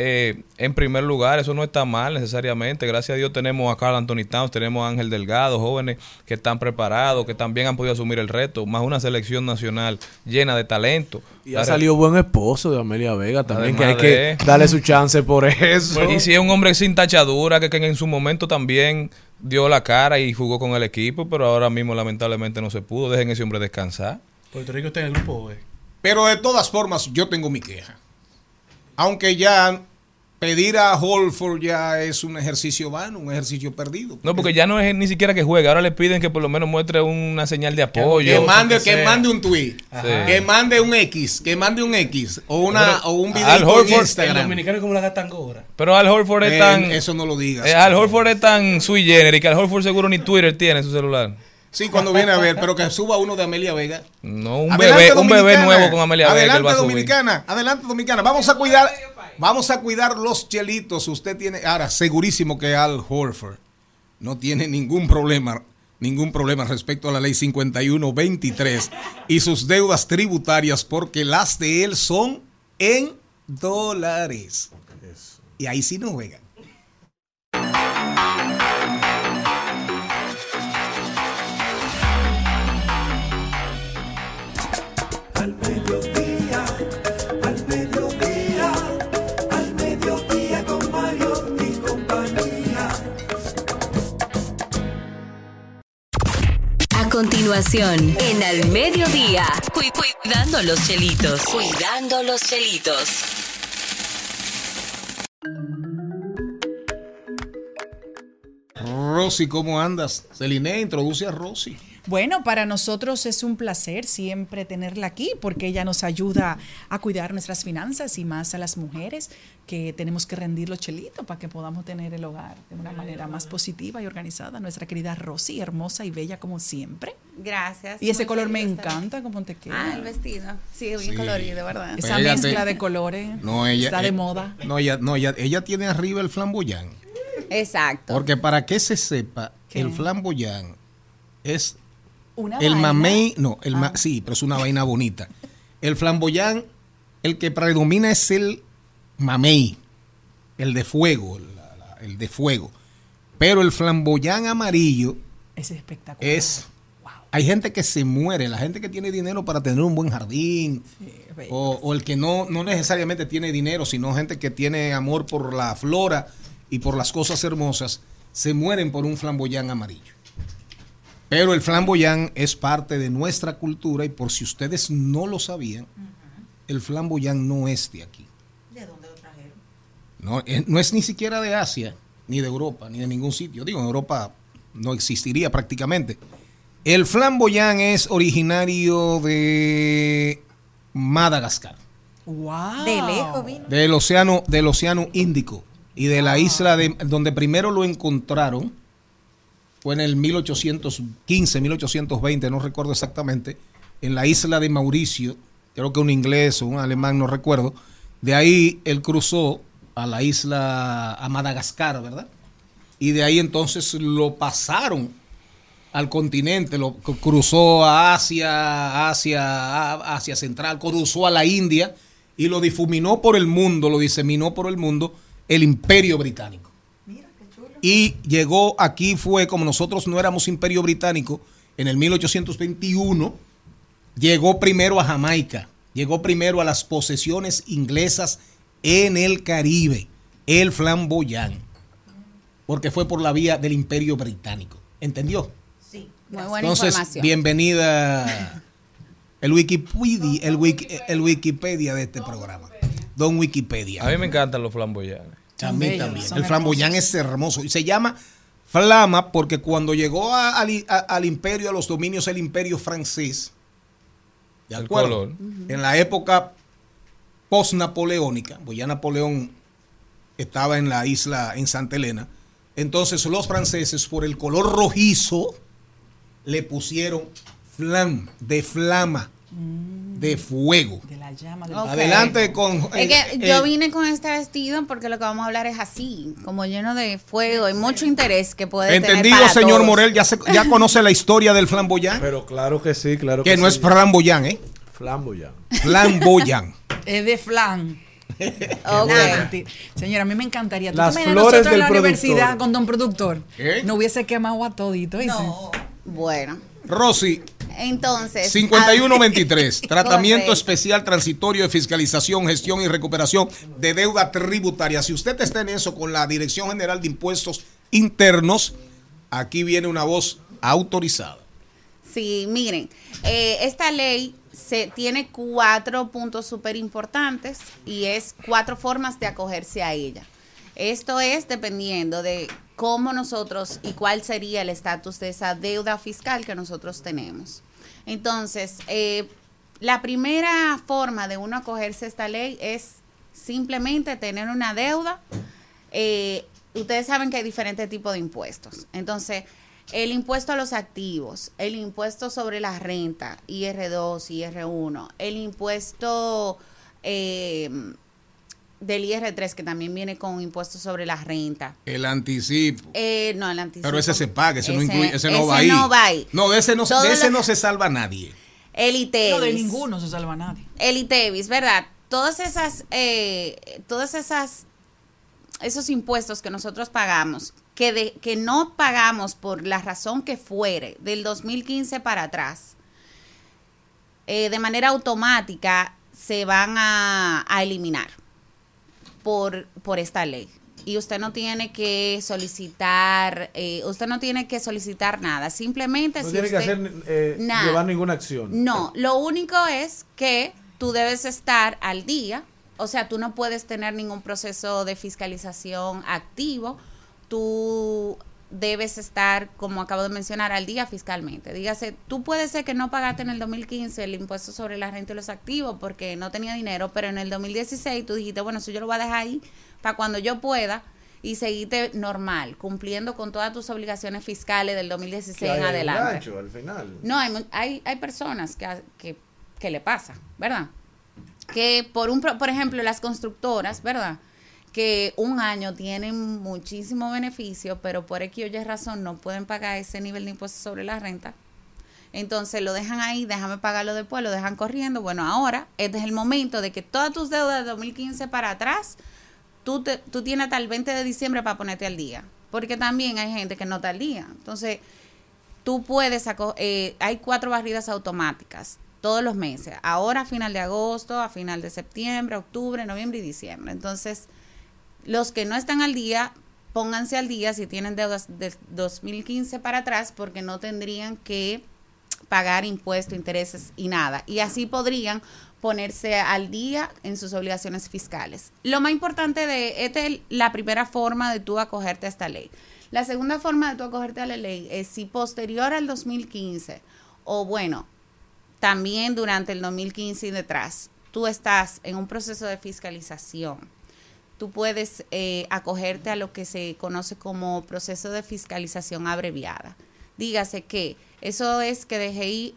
eh, en primer lugar, eso no está mal necesariamente. Gracias a Dios tenemos a Carl Anthony Towns, tenemos a Ángel Delgado, jóvenes que están preparados, que también han podido asumir el reto, más una selección nacional llena de talento. Y ha salido buen esposo de Amelia Vega también, que hay que darle su chance por eso. Y si es un hombre sin tachadura, que, que en su momento también dio la cara y jugó con el equipo, pero ahora mismo lamentablemente no se pudo. Dejen ese hombre descansar. Puerto Rico está en el grupo B. Pero de todas formas, yo tengo mi queja. Aunque ya pedir a Holford ya es un ejercicio vano, un ejercicio perdido. No, porque ya no es ni siquiera que juegue. Ahora le piden que por lo menos muestre una señal de apoyo. Que mande, que mande un tweet, Ajá. que mande un X, que mande un X o una Pero o un Al video en Horford, El Instagram. dominicano es como la gata angora. Pero Al Horford es Eh, tan. eso no lo digas. eh, Al Horford es tan sui generis que Al Horford seguro ni Twitter tiene en su celular. Sí, cuando viene a ver, pero que suba uno de Amelia Vega. No, un Adelante, bebé, un bebé nuevo con Amelia Vega Adelante, subir. Dominicana. Adelante, Dominicana. Vamos a cuidar, vamos a cuidar los chelitos. Usted tiene, ahora, segurísimo que Al Horford no tiene ningún problema, ningún problema respecto a la ley 5123 y sus deudas tributarias, porque las de él son en dólares. Y ahí sí no juegan. Continuación, en Al Mediodía, cu- cuidando los chelitos. Cuidando los chelitos. Rosy, ¿cómo andas? Celine, introduce a Rosy. Bueno, para nosotros es un placer siempre tenerla aquí porque ella nos ayuda a cuidar nuestras finanzas y más a las mujeres que tenemos que rendir los chelitos para que podamos tener el hogar de una manera más positiva y organizada. Nuestra querida Rosy, hermosa y bella como siempre. Gracias. Y ese color me encanta, como te queda. Ah, el vestido. Sí, bien Sí. colorido, ¿verdad? Esa Ella mezcla te- de colores No, ella. está de eh, moda. No, ella, no ella, ella tiene arriba el flamboyán. Exacto. Porque para que se sepa, ¿Qué? el flamboyán es Una el vaina. mamey, no, el ma- Ah. sí, pero es una vaina bonita. El flamboyán, el que predomina es el mamey, el de fuego, la- la- el de fuego. Pero el flamboyán amarillo Es espectacular. es hay gente que se muere, la gente que tiene dinero para tener un buen jardín, o, o el que no, no necesariamente tiene dinero, sino gente que tiene amor por la flora y por las cosas hermosas, se mueren por un flamboyán amarillo. Pero el flamboyán es parte de nuestra cultura y por si ustedes no lo sabían, el flamboyán no es de aquí. ¿De dónde lo trajeron? No, eh, no es ni siquiera de Asia, ni de Europa, ni de ningún sitio. Digo, en Europa no existiría prácticamente. El flamboyán es originario de Madagascar, Wow. De lejos vino. del océano, del océano Índico y de la isla de donde primero lo encontraron fue en el 1815, 1820, no recuerdo exactamente, en la isla de Mauricio, creo que un inglés o un alemán, no recuerdo. De ahí él cruzó a la isla, a Madagascar, ¿verdad? Y de ahí entonces lo pasaron al continente, lo cru- cruzó a Asia, Asia, Asia Central, cruzó a la India y lo difuminó por el mundo, lo diseminó por el mundo el imperio británico. Y llegó aquí, fue como nosotros no éramos imperio británico, en el 1821, llegó primero a Jamaica, llegó primero a las posesiones inglesas en el Caribe, el flamboyán, porque fue por la vía del imperio británico. ¿Entendió? Sí. Muy buena Entonces, información. bienvenida el Wikipedia, el, wiki- el Wikipedia de este programa. Don Wikipedia. A mí me encantan los flamboyanes. Bellos, también. son El flamboyán es hermoso. Y se llama flama porque cuando llegó a- al, a- al imperio, a los dominios del imperio francés, ¿de acuerdo? color. En la época post-napoleónica, pues ya Napoleón estaba en la isla, en Santa Elena, entonces los franceses, por el color rojizo, le pusieron flam, de flama, de fuego. De la llama del. Adelante con... Es eh, que yo eh, vine con este vestido porque lo que vamos a hablar es así, como lleno de fuego y mucho interés que puede Entendido, tener para señor todos. Morel, ya, se- ya conoce la historia del flamboyán, Pero claro que sí, claro que no es flamboyán, ¿eh? flamboyán. Flamboyán. Es de flan. Ok. Nada, mentira. Señora, a mí me encantaría. ¿Tú Las flores nosotros en del la productor. universidad con don productor? ¿Qué? No hubiese quemado a todito. No. Bueno, Rosy, entonces... 5123, tratamiento Correcto. especial transitorio de fiscalización, gestión y recuperación de deuda tributaria. Si usted está en eso con la Dirección General de Impuestos Internos, aquí viene una voz autorizada. Sí, miren, eh, esta ley se tiene cuatro puntos súper importantes y es cuatro formas de acogerse a ella. Esto es dependiendo de cómo nosotros y cuál sería el estatus de esa deuda fiscal que nosotros tenemos. Entonces, eh, la primera forma de uno acogerse a esta ley es simplemente tener una deuda. Eh, ustedes saben que hay diferentes tipos de impuestos. Entonces, el impuesto a los activos, el impuesto sobre la renta, IR2, IR1, el impuesto eh, del IR3, que también viene con impuesto sobre la renta. El anticipo. Eh, no, el anticipo. Pero ese se paga, ese, no incluye, ese no ese va ahí. no va ahí. No, de ese no, de ese lo- no se salva nadie. El ITEVIS. No, de ninguno se salva nadie. El ITEVIS, ¿verdad? Todas esas, eh, todas esas, esos impuestos que nosotros pagamos, que, de, que no pagamos por la razón que fuere, del 2015 para atrás, eh, de manera automática se van a, a eliminar por, por esta ley. Y usted no tiene que solicitar, eh, usted no tiene que solicitar nada. Simplemente No si tiene que hacer, eh, Nada. llevar ninguna acción. no, lo único es que tú debes estar al día, o sea, tú no puedes tener ningún proceso de fiscalización activo, tú debes estar, como acabo de mencionar, al día fiscalmente. Dígase, tú puedes ser que no pagaste en el 2015 el impuesto sobre la renta y los activos porque no tenía dinero, pero en el 2016 tú dijiste, bueno, eso yo lo voy a dejar ahí para cuando yo pueda y seguirte normal, cumpliendo con todas tus obligaciones fiscales del 2016 Que hay en adelante. gancho al final. No, hay, hay, hay personas que, que, que le pasa, ¿verdad? Que por un, por ejemplo, las constructoras, ¿verdad? Que un año tienen muchísimo beneficio, pero por X o Y razón no pueden pagar ese nivel de impuesto sobre la renta. Entonces lo dejan ahí, déjame pagarlo después, lo dejan corriendo. Bueno, ahora este es el momento de que todas tus deudas de 2015 para atrás, tú, te- tú tienes hasta el 20 de diciembre para ponerte al día. Porque también hay gente que no está al día. Entonces, tú puedes, eh, hay cuatro barridas automáticas todos los meses. Ahora a final de agosto, a final de septiembre, octubre, noviembre y diciembre. Entonces, los que no están al día, pónganse al día si tienen deudas de 2015 para atrás, porque no tendrían que pagar impuestos, intereses y nada. Y así podrían ponerse al día en sus obligaciones fiscales. Lo más importante de esta es la primera forma de tú acogerte a esta ley. La segunda forma de tú acogerte a la ley es si posterior al 2015 o bueno, también durante el 2015 y detrás, tú estás en un proceso de fiscalización. Tú puedes eh, acogerte a lo que se conoce como proceso de fiscalización abreviada. Dígase que eso es que DGI,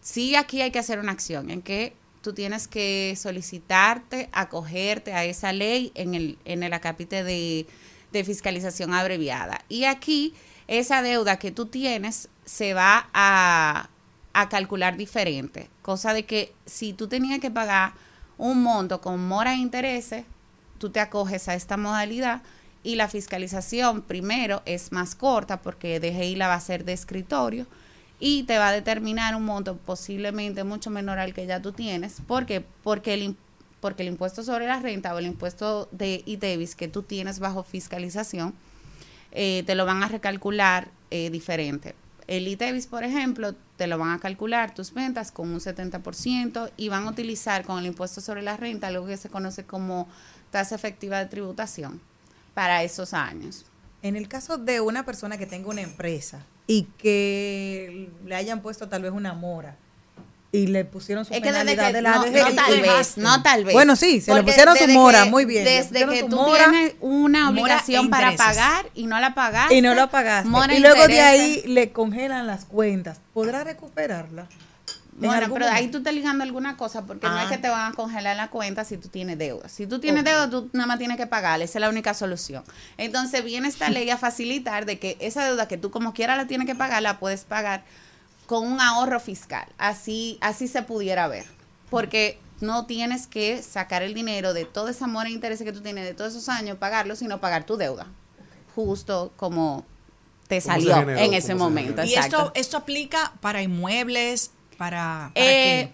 sí aquí hay que hacer una acción en que tú tienes que solicitarte, acogerte a esa ley en el, en el acápite de, de fiscalización abreviada. Y aquí esa deuda que tú tienes se va a, a calcular diferente. Cosa de que si tú tenías que pagar un monto con mora e intereses, tú te acoges a esta modalidad y la fiscalización primero es más corta porque DGI la va a hacer de escritorio y te va a determinar un monto posiblemente mucho menor al que ya tú tienes. ¿Por qué? Porque el, porque el impuesto sobre la renta o el impuesto de ITEVIS que tú tienes bajo fiscalización eh, te lo van a recalcular eh, diferente. El ITEVIS, por ejemplo, te lo van a calcular tus ventas con un 70% y van a utilizar con el impuesto sobre la renta algo que se conoce como tasa efectiva de tributación para esos años. En el caso de una persona que tenga una empresa y que le hayan puesto tal vez una mora y le pusieron su Es que desde penalidad que- de la no, DGI, no tal y- vez, no tal vez. Bueno, sí, se le pusieron su desde mora, que- muy bien. Desde que tú mora, tienes una obligación e para pagar y no la pagaste. y no lo pagaste. mora Y luego de ahí le congelan las cuentas. ¿Podrá recuperarla? En Bueno, pero ahí tú estás ligando alguna cosa porque no Ah. es que te van a congelar la cuenta si tú tienes deuda. Si tú tienes Ok. deuda, tú nada más tienes que pagar. Esa es la única solución. Entonces viene esta ley a facilitar de que esa deuda que tú como quiera la tienes que pagar, la puedes pagar con un ahorro fiscal. Así, así se pudiera ver. Porque no tienes que sacar el dinero de toda esa mora de intereses que tú tienes de todos esos años, pagarlo, sino pagar tu deuda. Justo como te salió generó, en ese se momento. Y esto, esto aplica para inmuebles, para, para Eh,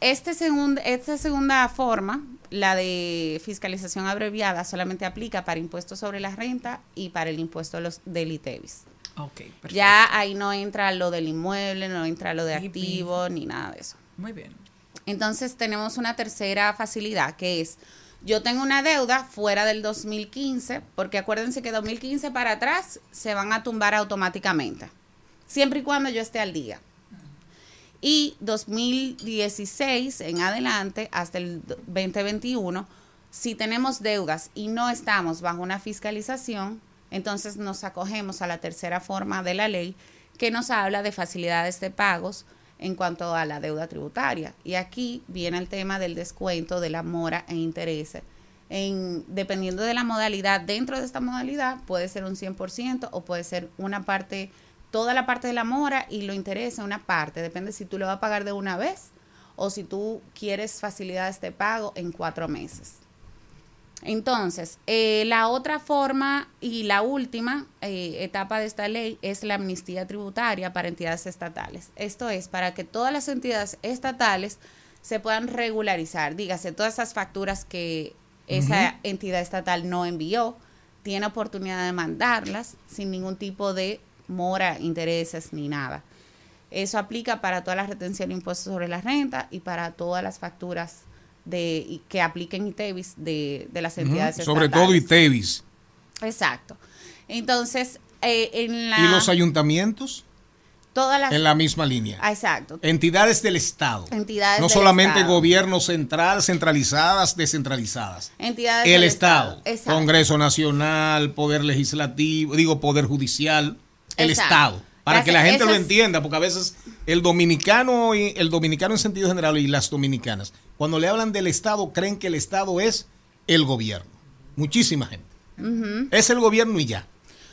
qué? este segun- esta segunda forma, la de fiscalización abreviada, solamente aplica para impuestos sobre la renta y para el impuesto de los, del ITEVIS. Ok, perfecto. Ya ahí no entra lo del inmueble, no entra lo de Ni activo, ni nada de eso. Muy bien. Entonces tenemos una tercera facilidad que es, yo tengo una deuda fuera del 2015, porque acuérdense que 2015 para atrás se van a tumbar automáticamente, siempre y cuando yo esté al día. Y 2016 en adelante, hasta el 2021, si tenemos deudas y no estamos bajo una fiscalización, entonces nos acogemos a la tercera forma de la ley que nos habla de facilidades de pagos en cuanto a la deuda tributaria. Y aquí viene el tema del descuento de la mora e intereses. En, dependiendo de la modalidad, dentro de esta modalidad puede ser un 100% o puede ser una parte, toda la parte de la mora y lo interesa una parte. Depende si tú lo vas a pagar de una vez o si tú quieres facilidades de pago en cuatro meses. Entonces, eh, la otra forma y la última eh, etapa de esta ley es la amnistía tributaria para entidades estatales. Esto es para que todas las entidades estatales se puedan regularizar. Dígase, todas esas facturas que esa entidad estatal no envió, tiene oportunidad de mandarlas sin ningún tipo de mora, intereses ni nada. Eso aplica para todas las retenciones de impuestos sobre la renta y para todas las facturas de que apliquen ITEVIS de, de las entidades Ujú, Sobre todo ITEVIS. Exacto. Entonces, eh, en la... ¿Y los ayuntamientos? Todas las... En la misma línea. Ah, Exacto. Entidades del Estado. Entidades no del solamente Estado. gobierno central, centralizadas, descentralizadas. Entidades El del Estado, Exacto. Congreso Nacional, Poder Legislativo, digo Poder Judicial, el Exacto. Estado. Para que la gente lo entienda, porque a veces el dominicano, y- el dominicano en sentido general y las dominicanas, cuando le hablan del Estado, creen que el Estado es el gobierno. Muchísima gente. Es el gobierno y ya.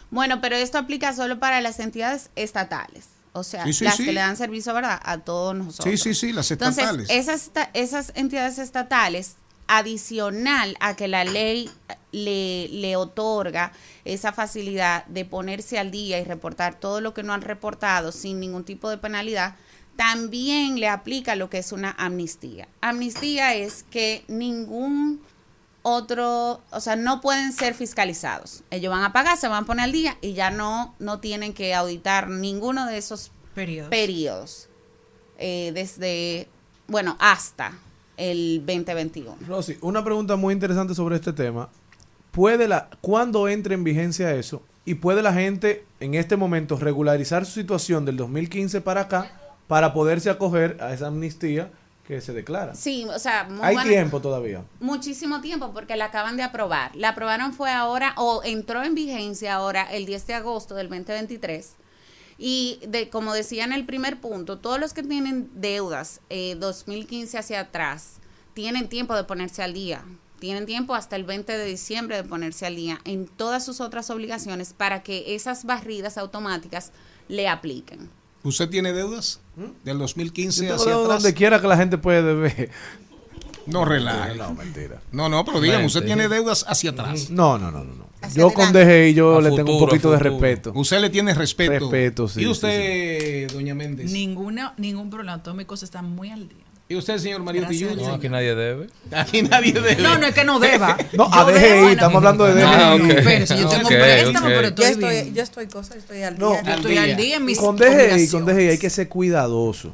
Bueno, pero esto aplica solo para las entidades estatales. O sea, Sí, sí, las sí. que le dan servicio, ¿verdad? A todos nosotros. Sí, sí, sí, las Entonces, estatales. esas, esas entidades estatales, adicional a que la ley le, le otorga esa facilidad de ponerse al día y reportar todo lo que no han reportado sin ningún tipo de penalidad, también le aplica lo que es una amnistía. Amnistía es que ningún otro, o sea, no pueden ser fiscalizados. Ellos van a pagar, se van a poner al día y ya no, no tienen que auditar ninguno de esos Periodos. periodos. Eh, desde, bueno, hasta el 2021. Rosy, una pregunta muy interesante sobre este tema. ¿Puede la, ¿Cuándo entra en vigencia eso? ¿Y puede la gente en este momento regularizar su situación del 2015 para acá para poderse acoger a esa amnistía que se declara? Sí, o sea, muy Hay buena- tiempo todavía. Muchísimo tiempo porque la acaban de aprobar. La aprobaron fue ahora o entró en vigencia ahora el 10 de agosto del 2023. Y de como decía en el primer punto, todos los que tienen deudas eh, 2015 hacia atrás tienen tiempo de ponerse al día. Tienen tiempo hasta el 20 de diciembre de ponerse al día en todas sus otras obligaciones para que esas barridas automáticas le apliquen. ¿Usted tiene deudas? Del 2015 ¿Mm? Yo tengo hacia deuda atrás. donde quiera que la gente puede deber. No relaje. No, mentira. No, no, pero dígame, usted tiene deudas hacia atrás. No, no, no, no. no. Hacia Yo con. DGI yo A le tengo un poquito de respeto. Usted le tiene respeto. Respeto, sí. ¿Y sí, usted, doña Méndez? Ninguna, ningún problema. Todos mis cosas están muy al día. ¿Y usted, señor Mario al No, aquí nadie debe. Aquí nadie debe. No, no es que no deba. No, a DGI, debo, estamos hablando de DGI. Ah, ok. Pero si yo tengo préstamo, pero Yo estoy, estoy, bien. yo estoy cosa, estoy al No, día. Yo estoy al día en mis Con DGI, con. DGI hay que ser cuidadoso.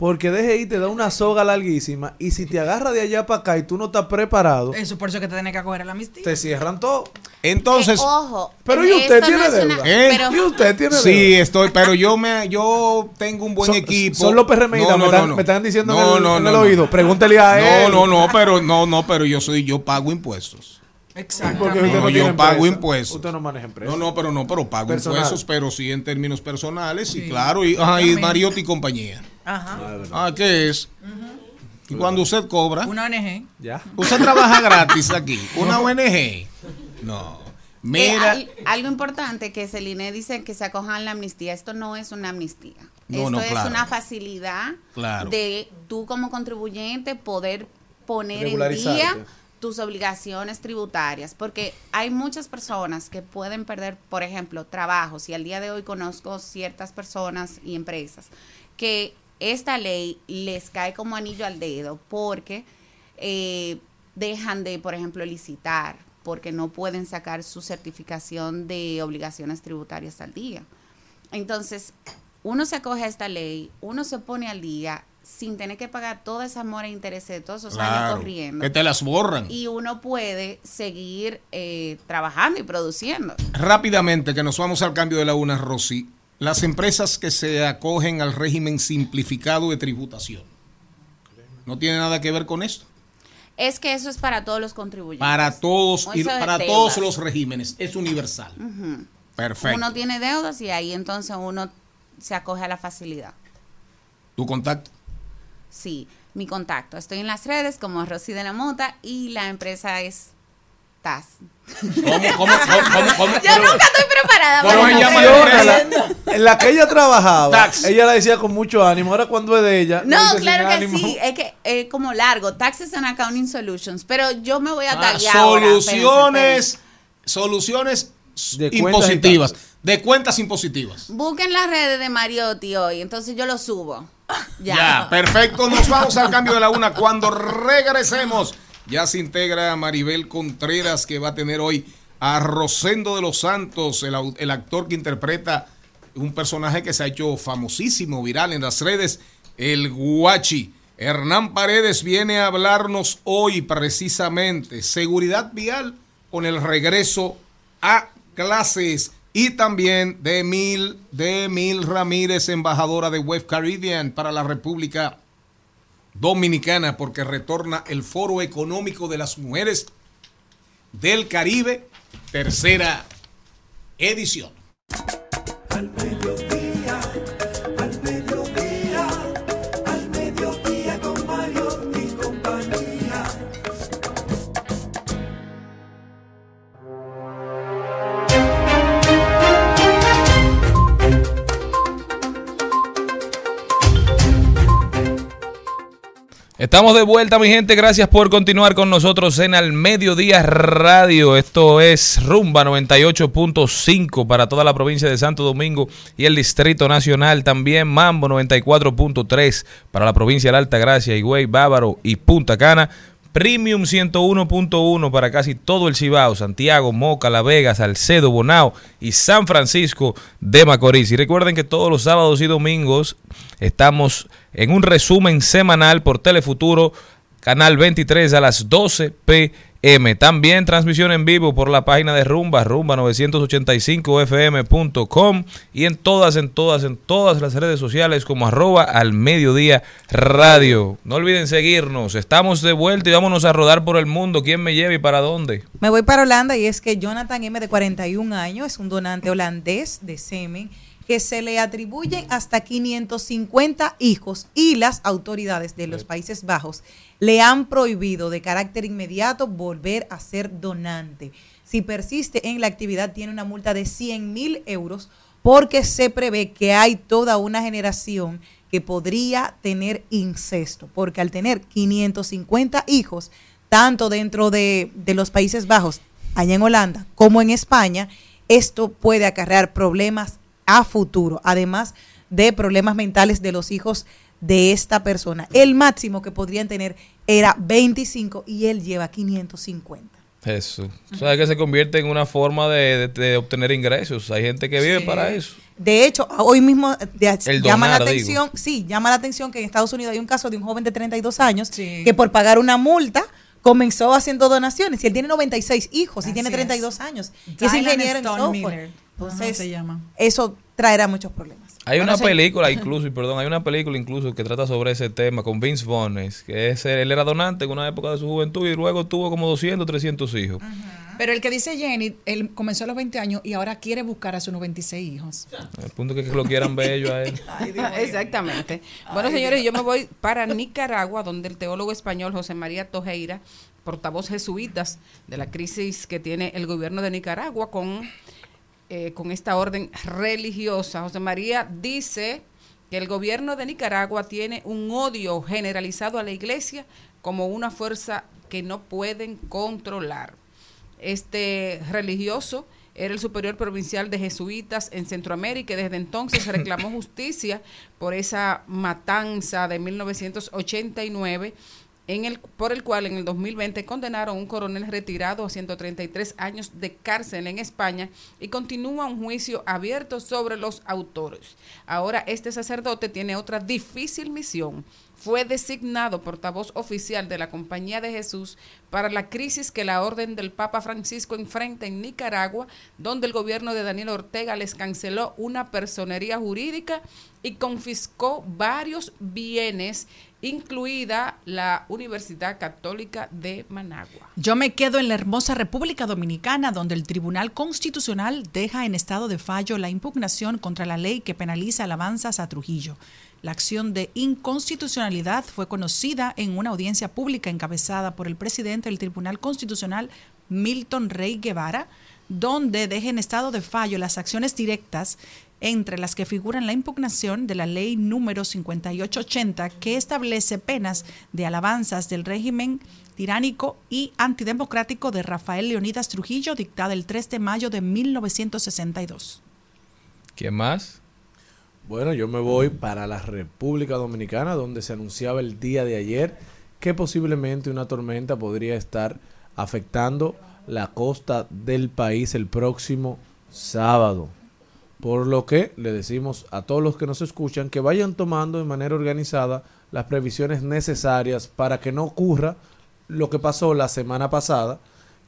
Porque DGI te da una soga larguísima y si te agarra de allá para acá y tú no estás preparado, Eso por eso que te tiene que acoger a la amnistía. te cierran todo. Entonces, Eh, ojo. Pero eh, ¿y usted tiene no una- deuda? ¿Eh? pero- ¿Y usted tiene sí, deuda? estoy, pero yo me, yo tengo un buen Son- equipo. Son los PRMistas, me, están, me están diciendo No, en el, no, en no, el no. oído. Pregúntele a él. No, no, no, pero no, no, pero yo soy, yo pago impuestos. Usted No, no yo pago empresa. impuestos. Usted no maneja empresa. No, no, pero no, pero pago Personal. impuestos, pero sí en términos personales, y Sí. claro, y, ajá, y. Mariotti y compañía. Ajá. Ah, ¿qué es? Y cuando usted cobra, Una ONG. Ya. usted trabaja gratis aquí, una ONG. No. Eh, Mira, al- algo importante que Celine dice que se acojan a la amnistía. Esto no es una amnistía. No, Esto no, es claro. una facilidad Claro. de tú como contribuyente poder poner en día tus obligaciones tributarias, porque hay muchas personas que pueden perder, por ejemplo, trabajos, y al día de hoy conozco ciertas personas y empresas que esta ley les cae como anillo al dedo porque eh, dejan de, por ejemplo, licitar, porque no pueden sacar su certificación de obligaciones tributarias al día. Entonces, uno se acoge a esta ley, uno se pone al día sin tener que pagar toda esa mora e interés de todos esos años corriendo. que te las borran. Y uno puede seguir eh, trabajando y produciendo. Rápidamente, que nos vamos al cambio de la una, Rosy. Las empresas que se acogen al régimen simplificado de tributación. ¿No tiene nada que ver con esto? Es que eso es para todos los contribuyentes. Para todos y para deudas. todos los regímenes. Es universal. Perfecto. Uno tiene deudas y ahí entonces uno se acoge a la facilidad. ¿Tu contacto? Sí, mi contacto. Estoy en las redes como Rosy de la Mota y la empresa es TAS. ¿Cómo, cómo, cómo, cómo, cómo? Yo nunca estoy preparada ¿Cómo para se llama la En la que ella trabajaba, Tax. ella la decía con mucho ánimo. Ahora cuando es de ella, No, claro que ánimo. sí. Es que es como largo. Taxes and Accounting Solutions. Pero yo me voy a Ah, taguear ahora. soluciones, soluciones De cuentas impositivas, de cuentas impositivas. Busquen las redes de Mariotti hoy. Entonces yo lo subo. Ya. Ya, perfecto. Nos vamos al cambio de la una. Cuando regresemos, ya se integra Maribel Contreras, que va a tener hoy a Rosendo de los Santos, el, actor que interpreta un personaje que se ha hecho famosísimo, viral en las redes, el Guachi. Hernán Paredes viene a hablarnos hoy precisamente seguridad vial con el regreso a clases y también de Mil, de Mil Ramírez, embajadora de Web Caribbean para la República Dominicana, porque retorna el Foro Económico de las Mujeres del Caribe, tercera edición. Estamos de vuelta, mi gente. Gracias por continuar con nosotros en Al Mediodía Radio. Esto es Rumba 98.5 para toda la provincia de Santo Domingo y el Distrito Nacional. También Mambo 94.3 para la provincia de Alta Gracia, Higüey, Bávaro y Punta Cana. Premium 101.1 para casi todo el Cibao, Santiago, Moca, La Vega, Salcedo, Bonao y San Francisco de Macorís. Y recuerden que todos los sábados y domingos estamos en un resumen semanal por Telefuturo, canal 23 a las 12 pm. También transmisión en vivo por la página de Rumba, rumba985fm.com y en todas, en todas, en todas las redes sociales como arroba al mediodía radio. No olviden seguirnos. Estamos de vuelta y vámonos a rodar por el mundo. ¿Quién me lleva y para dónde? Me voy para Holanda y es que Jonathan M, de 41 años, es un donante holandés de semen que se le atribuyen hasta 550 hijos y las autoridades de los Países Bajos le han prohibido de carácter inmediato volver a ser donante. Si persiste en la actividad, tiene una multa de 100 mil euros porque se prevé que hay toda una generación que podría tener incesto, porque al tener 550 hijos, tanto dentro de, de los Países Bajos, allá en Holanda, como en España, esto puede acarrear problemas a futuro, además de problemas mentales de los hijos de esta persona. El máximo que podrían tener era 25 y él lleva 550. Eso. O sea, que se convierte en una forma de, de- de obtener ingresos. Hay gente que vive Sí. para eso. De hecho, hoy mismo de- El llama la atención, digo. sí, llama la atención que en Estados Unidos hay un caso de un joven de 32 años que por pagar una multa comenzó haciendo donaciones y él tiene 96 hijos y tiene es. 32 años y es ingeniero en software. Miller. Entonces, Ajá, se llama. eso traerá muchos problemas. Hay Bueno, una sí. película incluso, y perdón, hay una película incluso que trata sobre ese tema con Vince Vaughn, es que es, él era donante en una época de su juventud y luego tuvo como 200, 300 hijos. Pero el que dice Jenny, él comenzó a los 20 años y ahora quiere buscar a sus 96 hijos. Al punto que, que lo quieran bello a él. Exactamente. Bueno, Ay, señores, Dios. yo me voy para Nicaragua, donde el teólogo español José María Tojeira, portavoz jesuitas de la crisis que tiene el gobierno de Nicaragua con, eh, con esta orden religiosa. José María dice que el gobierno de Nicaragua tiene un odio generalizado a la iglesia como una fuerza que no pueden controlar. Este religioso era el superior provincial de jesuitas en Centroamérica y desde entonces reclamó justicia por esa matanza de 1989 en el, por el cual en el 2020 condenaron a un coronel retirado a 133 años de cárcel en España y continúa un juicio abierto sobre los autores. Ahora este sacerdote tiene otra difícil misión. Fue designado portavoz oficial de la Compañía de Jesús para la crisis que la orden del Papa Francisco enfrenta en Nicaragua, donde el gobierno de Daniel Ortega les canceló una personería jurídica y confiscó varios bienes, incluida la Universidad Católica de Managua. Yo me quedo en la hermosa República Dominicana, donde el Tribunal Constitucional deja en estado de fallo la impugnación contra la ley que penaliza alabanzas a Trujillo. La acción de inconstitucionalidad fue conocida en una audiencia pública encabezada por el presidente del Tribunal Constitucional, Milton Rey Guevara, donde deja en estado de fallo las acciones directas entre las que figuran la impugnación de la ley número 5880 que establece penas de alabanzas del régimen tiránico y antidemocrático de Rafael Leonidas Trujillo, dictada el 3 de mayo de 1962. ¿Quién más? Bueno, yo me voy para la República Dominicana, donde se anunciaba el día de ayer que posiblemente una tormenta podría estar afectando la costa del país el próximo sábado. Por lo que le decimos a todos los que nos escuchan que vayan tomando de manera organizada las previsiones necesarias para que no ocurra lo que pasó la semana pasada,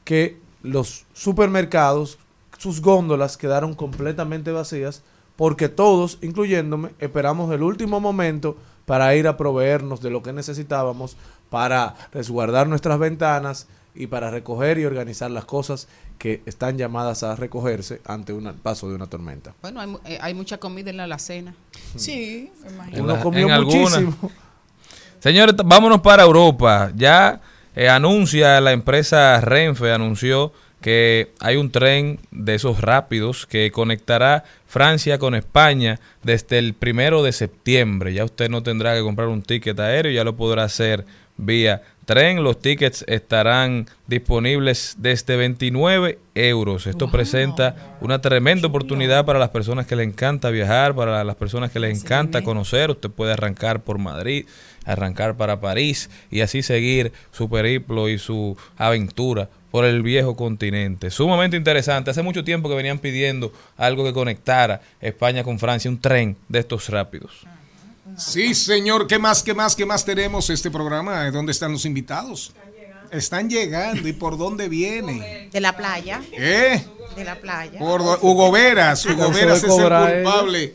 que los supermercados, sus góndolas quedaron completamente vacías porque todos, incluyéndome, esperamos el último momento para ir a proveernos de lo que necesitábamos para resguardar nuestras ventanas y para recoger y organizar las cosas que están llamadas a recogerse ante un paso de una tormenta. Bueno, hay, eh, hay mucha comida en la alacena. Sí, me imagino. Uno comió muchísimo. Señores, vámonos para Europa. Ya eh, anuncia la empresa Renfe, anunció que hay un tren de esos rápidos que conectará Francia con España desde el primero de septiembre. Ya usted no tendrá que comprar un ticket aéreo, ya lo podrá hacer vía tren. Los tickets estarán disponibles desde 29 euros. Esto presenta una tremenda oportunidad para las personas que les encanta viajar, para las personas que les encanta conocer. Usted puede arrancar por Madrid, arrancar para París y así seguir su periplo y su aventura por el viejo continente. Sumamente interesante. Hace mucho tiempo que venían pidiendo algo que conectara España con Francia, un tren de estos rápidos. Sí, señor. ¿Qué más, qué más, qué más tenemos este programa? ¿Dónde están los invitados? Están llegando. ¿Y por dónde viene? De la playa. ¿Eh? De la playa. Por Hugo Veras. Hugo Acabó Veras es el él.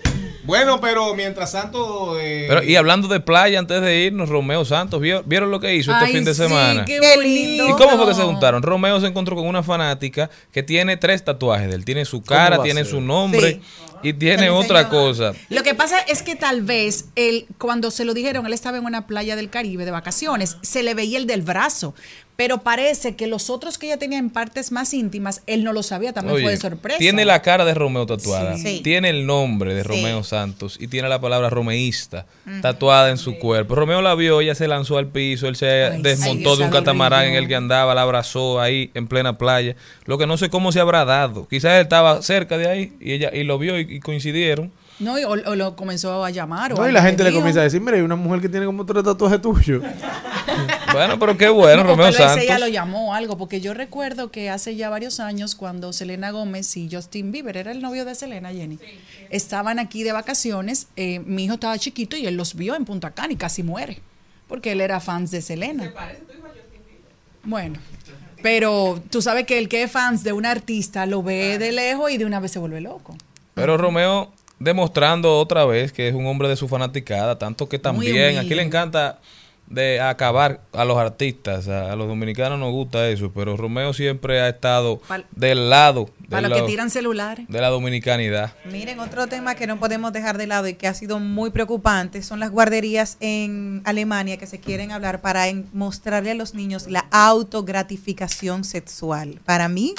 Bueno, pero mientras tanto... eh, Pero, y hablando de playa, antes de irnos, Romeo Santos, ¿vio- ¿vieron lo que hizo este Ay, fin de sí, semana? qué Qué bonito. ¿Y cómo fue que se juntaron? Romeo se encontró con una fanática que tiene tres tatuajes de él. Tiene su cara, tiene su nombre y tiene otra cosa. Lo que pasa es que tal vez él, cuando se lo dijeron, él estaba en una playa del Caribe de vacaciones, se le veía el del brazo. Pero parece que los otros que ella tenía en partes más íntimas, él no lo sabía, también Oye, fue de sorpresa. Tiene la cara de Romeo tatuada. Sí. Tiene el nombre de Sí. Romeo Santos y tiene la palabra romeísta tatuada en su cuerpo. Romeo la vio, ella se lanzó al piso, él se Ay, desmontó sí, de un catamarán horrible. en el que andaba, la abrazó ahí en plena playa. Lo que no sé cómo se habrá dado. Quizás él estaba cerca de ahí y ella y lo vio y, y coincidieron. No, y- o, o lo comenzó a llamar. o No, y la gente le comienza a decir, mira, hay una mujer que tiene como tres tatuajes tuyos. Bueno, pero qué bueno, No, Romeo Santos. ella lo llamó algo, porque yo recuerdo que hace ya varios años cuando Selena Gómez y Justin Bieber, era el novio de Selena, Jenny, estaban aquí de vacaciones, eh, mi hijo estaba chiquito y él los vio en Punta Cana y casi muere, porque él era fans de Selena. Bueno, pero tú sabes que el que es fans de un artista lo ve de lejos y de una vez se vuelve loco. Pero Romeo demostrando otra vez que es un hombre de su fanaticada, tanto que también aquí le encanta de acabar a los artistas, a, a los dominicanos nos gusta eso, pero Romeo siempre ha estado Pal- del lado de, Para los que tiran celulares. de la dominicanidad. Miren, otro tema que no podemos dejar de lado y que ha sido muy preocupante son las guarderías en Alemania que se quieren hablar para en- mostrarle a los niños la autogratificación sexual. Para mí,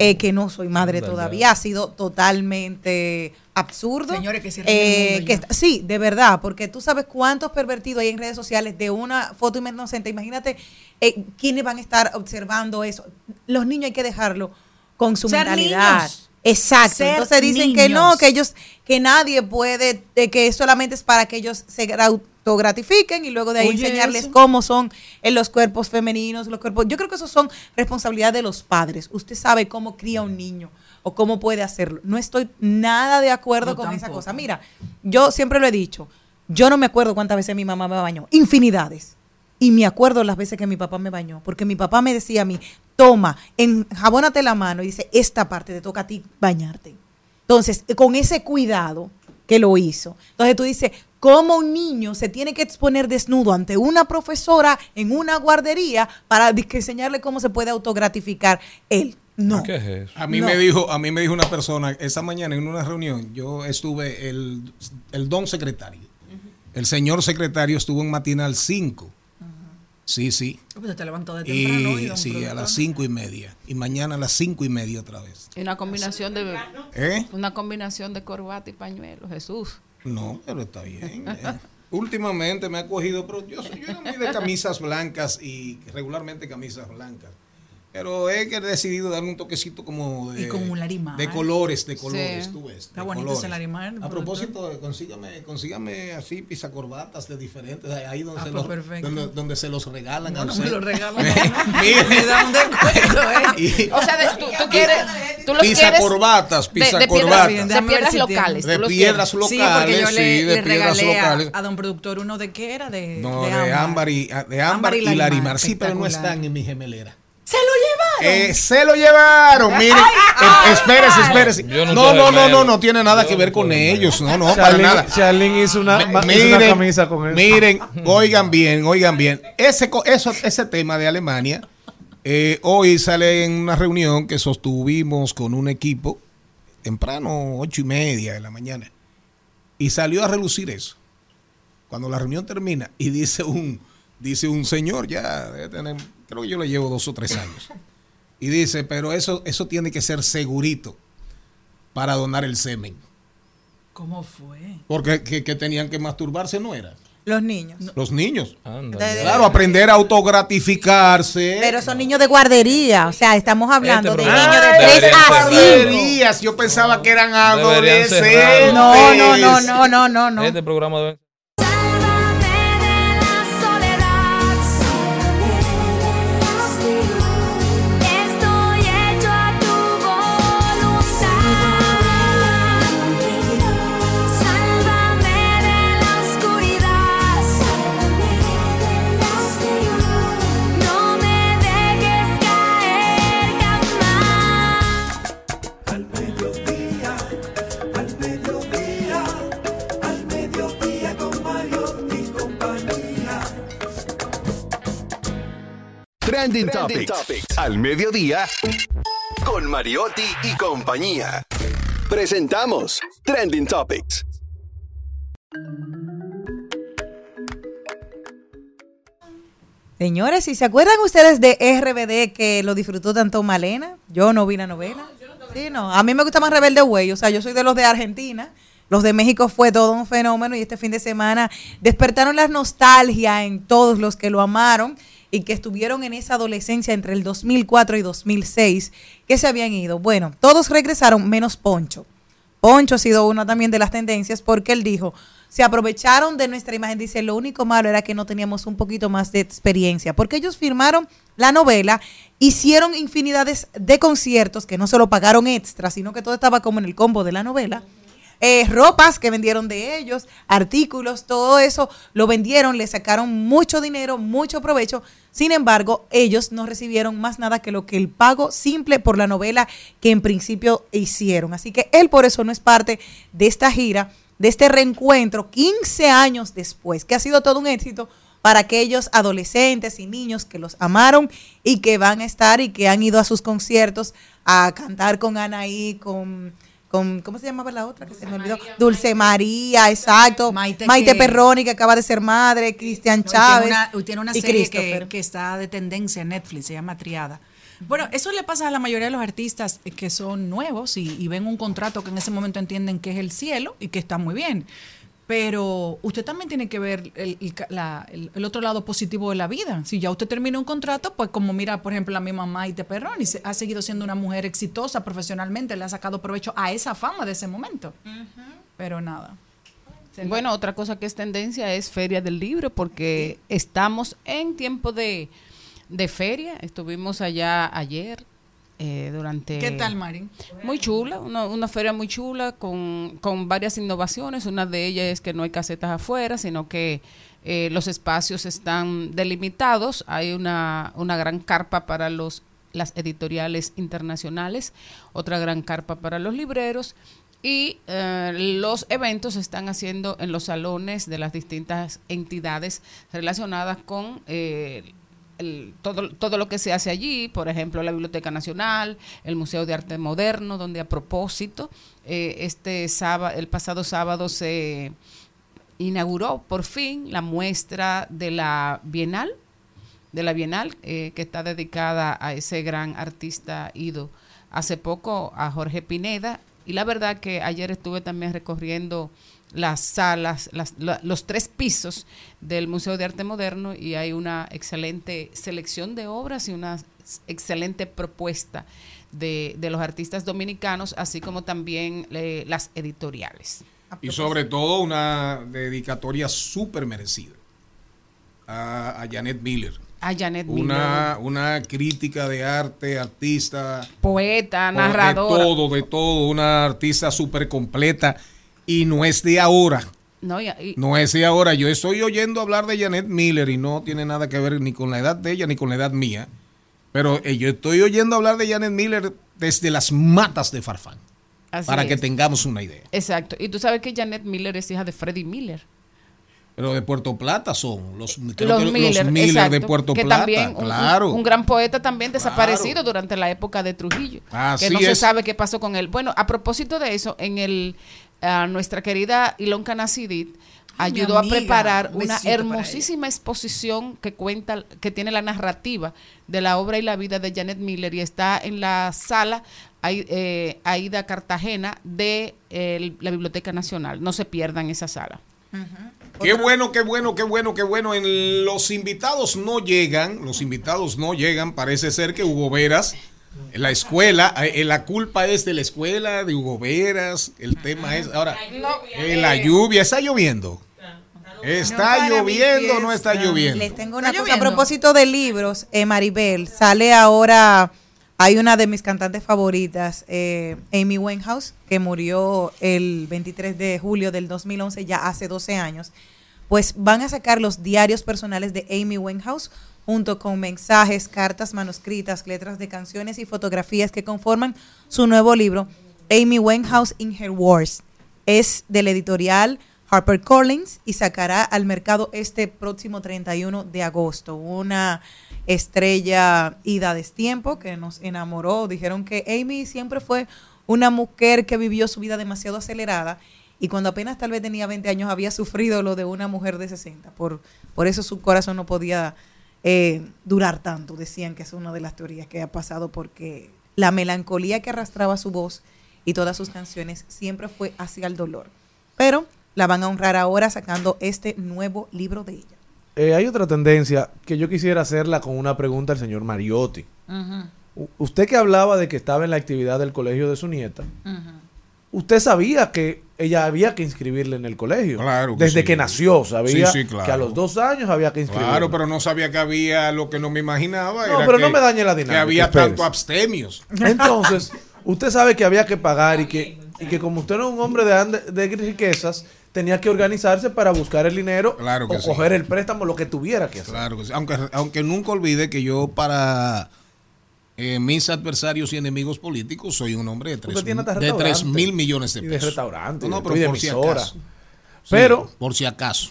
eh, que no soy madre todavía, ha sido totalmente absurdo. Señores, que el Eh, que está- sí, de verdad, porque tú sabes cuántos pervertidos hay en redes sociales de una foto inocente. Imagínate eh, quiénes van a estar observando eso. Los niños hay que dejarlo con su Ser mentalidad. niños. Exacto. Ser Entonces dicen que no, que ellos, que nadie puede, de que solamente es para que ellos se autogratifiquen y luego de ahí Oye, enseñarles eso. cómo son en los cuerpos femeninos, los cuerpos. Yo creo que eso son responsabilidad de los padres. Usted sabe cómo cría un niño o cómo puede hacerlo. No estoy nada de acuerdo con esa cosa. Mira, yo siempre lo he dicho. Yo no me acuerdo cuántas veces mi mamá me bañó. Infinidades. Y me acuerdo las veces que mi papá me bañó, porque mi papá me decía a mí, toma, enjabónate la mano y dice, esta parte te toca a ti bañarte. Entonces, eh, con ese cuidado que lo hizo. Entonces tú dices, ¿cómo un niño se tiene que exponer desnudo ante una profesora en una guardería para enseñarle cómo se puede autogratificar él? No. ¿Qué es eso? A mí No. me dijo, a mí me dijo una persona esa mañana en una reunión, yo estuve el, el don secretario El señor secretario estuvo en matinal 5. Sí, sí. Pues te levantó de temprano. Y don sí, a las cinco y media. Y mañana a las cinco y media otra vez. Y una combinación de ¿Eh? una combinación de corbata y pañuelo, Jesús. No, pero está bien. eh. Últimamente me ha cogido, pero yo, soy- yo era muy de camisas blancas y regularmente camisas blancas. Pero he que he decidido darme un toquecito como de, Y con un larimar. de colores, de colores, Sí. tú ves. Está bonito colores. ese larimar, A propósito, consígame, consígame así pisacorbatas de diferentes, ahí donde, Ah, se, pues los, perfecto. donde, donde se los regalan No, a no usted. me lo regalan. Mire. Me da un descuento, ¿eh? Y- O sea, de- tú, tú quieres tú los Pisa quieres corbatas, de- pisa de, piedras, si locales. De los piedras quieres. Sí, porque locales, yo sí, le, de le piedras regalé a, locales. a don productor uno de qué era de, No, de de, ámbar y, de ámbar y larimar. Sí, pero no están en mi gemelera. ¡Se lo llevaron! Eh, se lo llevaron, miren. Ay, eh, espérese, ay. espérese. Yo no No, no, no, no, no tiene nada Yo que ver con ellos. No, no, para Charlene, nada. Charlene hizo una, hizo una camisa con eso. miren, oigan bien, oigan bien. Ese, eso, ese tema de Alemania, eh, hoy sale en una reunión que sostuvimos con un equipo temprano, ocho y media de la mañana, y salió a relucir eso. Cuando la reunión termina y dice un, dice un señor, ya debe tener, creo que yo le llevo dos o tres años, y dice, pero eso, eso tiene que ser segurito para donar el semen. ¿Cómo fue? Porque que, que tenían que masturbarse no era. Los niños. Los niños. Anda. De- de- Claro, aprender a autogratificarse. Pero son niños de guardería. O sea, estamos hablando Este de programa niños de 3 debería a ser 5. Guarderías, Yo pensaba que eran adolescentes. No, no, no, no, no, no, no. Este programa debe Trending, Topics. Al mediodía con Mariotti y compañía. Presentamos Trending Topics. Señores, si se acuerdan ustedes de RBD que lo disfrutó tanto Malena, yo no vi la novela. Sí, no. A mí me gusta más Rebelde Way, o sea, yo soy de los de Argentina. Los de México fue todo un fenómeno y este fin de semana despertaron la nostalgia en todos los que lo amaron y que estuvieron en esa adolescencia entre el 2004 y 2006 que se habían ido. Bueno, todos regresaron menos Poncho. Poncho ha sido una también de las tendencias porque él dijo, se aprovecharon de nuestra imagen, dice, lo único malo era que no teníamos un poquito más de experiencia, porque ellos firmaron la novela, hicieron infinidades de conciertos que no solo pagaron extra, sino que todo estaba como en el combo de la novela. Eh, ropas que vendieron de ellos, artículos, todo eso lo vendieron, le sacaron mucho dinero, mucho provecho. Sin embargo, ellos no recibieron más nada que lo que el pago simple por la novela que en principio hicieron. Así que él por eso no es parte de esta gira, de este reencuentro 15 años después, que ha sido todo un éxito para aquellos adolescentes y niños que los amaron y que van a estar y que han ido a sus conciertos a cantar con Anaí, con con, ¿cómo se llamaba la otra? Que se me olvidó. Dulce María, exacto. Maite, Perroni, que acaba de ser madre, Cristian No, Chávez. Tiene una, tiene una y serie que, está de tendencia en Netflix, se llama Triada. Bueno, eso le pasa a la mayoría de los artistas que son nuevos y, y ven un contrato que en ese momento entienden que es el cielo y que está muy bien. Pero usted también tiene que ver el, el la- el- el otro lado positivo de la vida. Si ya usted termina un contrato, pues como mira, por ejemplo, la misma Maite Perroni, se- ha seguido siendo una mujer exitosa profesionalmente, le ha sacado provecho a esa fama de ese momento. Pero nada. Bueno, otra cosa que es tendencia es Feria del Libro, porque estamos en tiempo de, de feria. Estuvimos allá ayer eh, durante... ¿Qué tal, Mari? Muy chula, una, una feria muy chula con, con varias innovaciones. Una de ellas es que no hay casetas afuera, sino que eh, los espacios están delimitados. Hay una, una gran carpa para los las editoriales internacionales, otra gran carpa para los libreros y eh, los eventos se están haciendo en los salones de las distintas entidades relacionadas con eh, todo, todo lo que se hace allí, por ejemplo, la Biblioteca Nacional, el Museo de Arte Moderno, donde a propósito, eh, este sábado, el pasado sábado se inauguró por fin la muestra de la Bienal, de la Bienal eh, que está dedicada a ese gran artista ido hace poco a Jorge Pineda. Y la verdad que ayer estuve también recorriendo las salas, las- la- los tres pisos del Museo de Arte Moderno y hay una excelente selección de obras y una excelente propuesta de, de los artistas dominicanos, así como también eh, las editoriales. Y sobre todo una dedicatoria súper merecida a, a Janet Miller. A Janet Una, Miller. una crítica de arte, artista. Poeta, De narradora. todo, de todo. Una artista súper completa. Y no es de ahora. No, y- y- No es de ahora. Yo estoy oyendo hablar de Janet Miller y no tiene nada que ver ni con la edad de ella ni con la edad mía. Pero eh, yo estoy oyendo hablar de Janet Miller desde las matas de Farfán. Así para que tengamos una idea. Exacto. Y tú sabes que Janet Miller es hija de Freddie Miller. Pero de Puerto Plata son los, creo los que Miller, los Miller de Puerto que Plata. también un- claro. un, gran poeta también desaparecido durante la época de Trujillo. Así que no se sabe qué pasó con él. Bueno, a propósito de eso, en el nuestra querida Ilonka Nasidit Ay, mi ayudó a preparar Un una hermosísima exposición que cuenta, que tiene la narrativa de la obra y la vida de Janet Miller y está en la sala eh, Aida Cartagena de eh, la Biblioteca Nacional. No se pierdan esa sala. Qué bueno, qué bueno, qué bueno, qué bueno. En los invitados no llegan, los invitados no llegan. Parece ser que Hugo Veras, la escuela, eh, la culpa es de la escuela, de Hugo Veras. El tema es, ahora, eh, la lluvia, está lloviendo. ¿Está lloviendo o no está lloviendo? Les tengo una cosa a propósito de libros, eh, Maribel, sale ahora, hay una de mis cantantes favoritas, eh, Amy Winehouse, que murió el 23 de julio del 2011, ya hace 12 años. Pues van a sacar los diarios personales de Amy Winehouse junto con mensajes, cartas manuscritas, letras de canciones y fotografías que conforman su nuevo libro, Amy Winehouse in Her Wars. Es del editorial HarperCollins y sacará al mercado este próximo 31 de agosto. Una estrella ida destiempo que nos enamoró. Dijeron que Amy siempre fue una mujer que vivió su vida demasiado acelerada y cuando apenas tal vez tenía 20 años había sufrido lo de una mujer de 60. Por, por eso su corazón no podía eh, durar tanto. Decían que es una de las teorías que ha pasado porque la melancolía que arrastraba su voz y todas sus canciones siempre fue hacia el dolor. Pero la van a honrar ahora sacando este nuevo libro de ella. Eh, hay otra tendencia que yo quisiera hacerla con una pregunta al señor Mariotti. Usted que hablaba de que estaba en la actividad del colegio de su nieta, usted sabía que ella había que inscribirle en el colegio. Claro que Desde sí. que nació, sabía Sí, sí, claro. que a los dos años había que inscribirle. Claro, pero no sabía que había lo que no me imaginaba. No, era pero que- no me dañe la Que dinámica, había espérese. tanto abstemios. Entonces, usted sabe que había que pagar y que, y que como usted no es un hombre de, de riquezas, tenía que organizarse para buscar el dinero Claro que o coger el préstamo, lo que tuviera que hacer. Claro que sí. Aunque, aunque nunca olvide que yo para eh, mis adversarios y enemigos políticos soy un hombre de tres, Usted tiene hasta de restaurante. tres mil millones de Y de pesos. restaurante, No, pero y de por si emisora. acaso. Sí, Pero- por si acaso.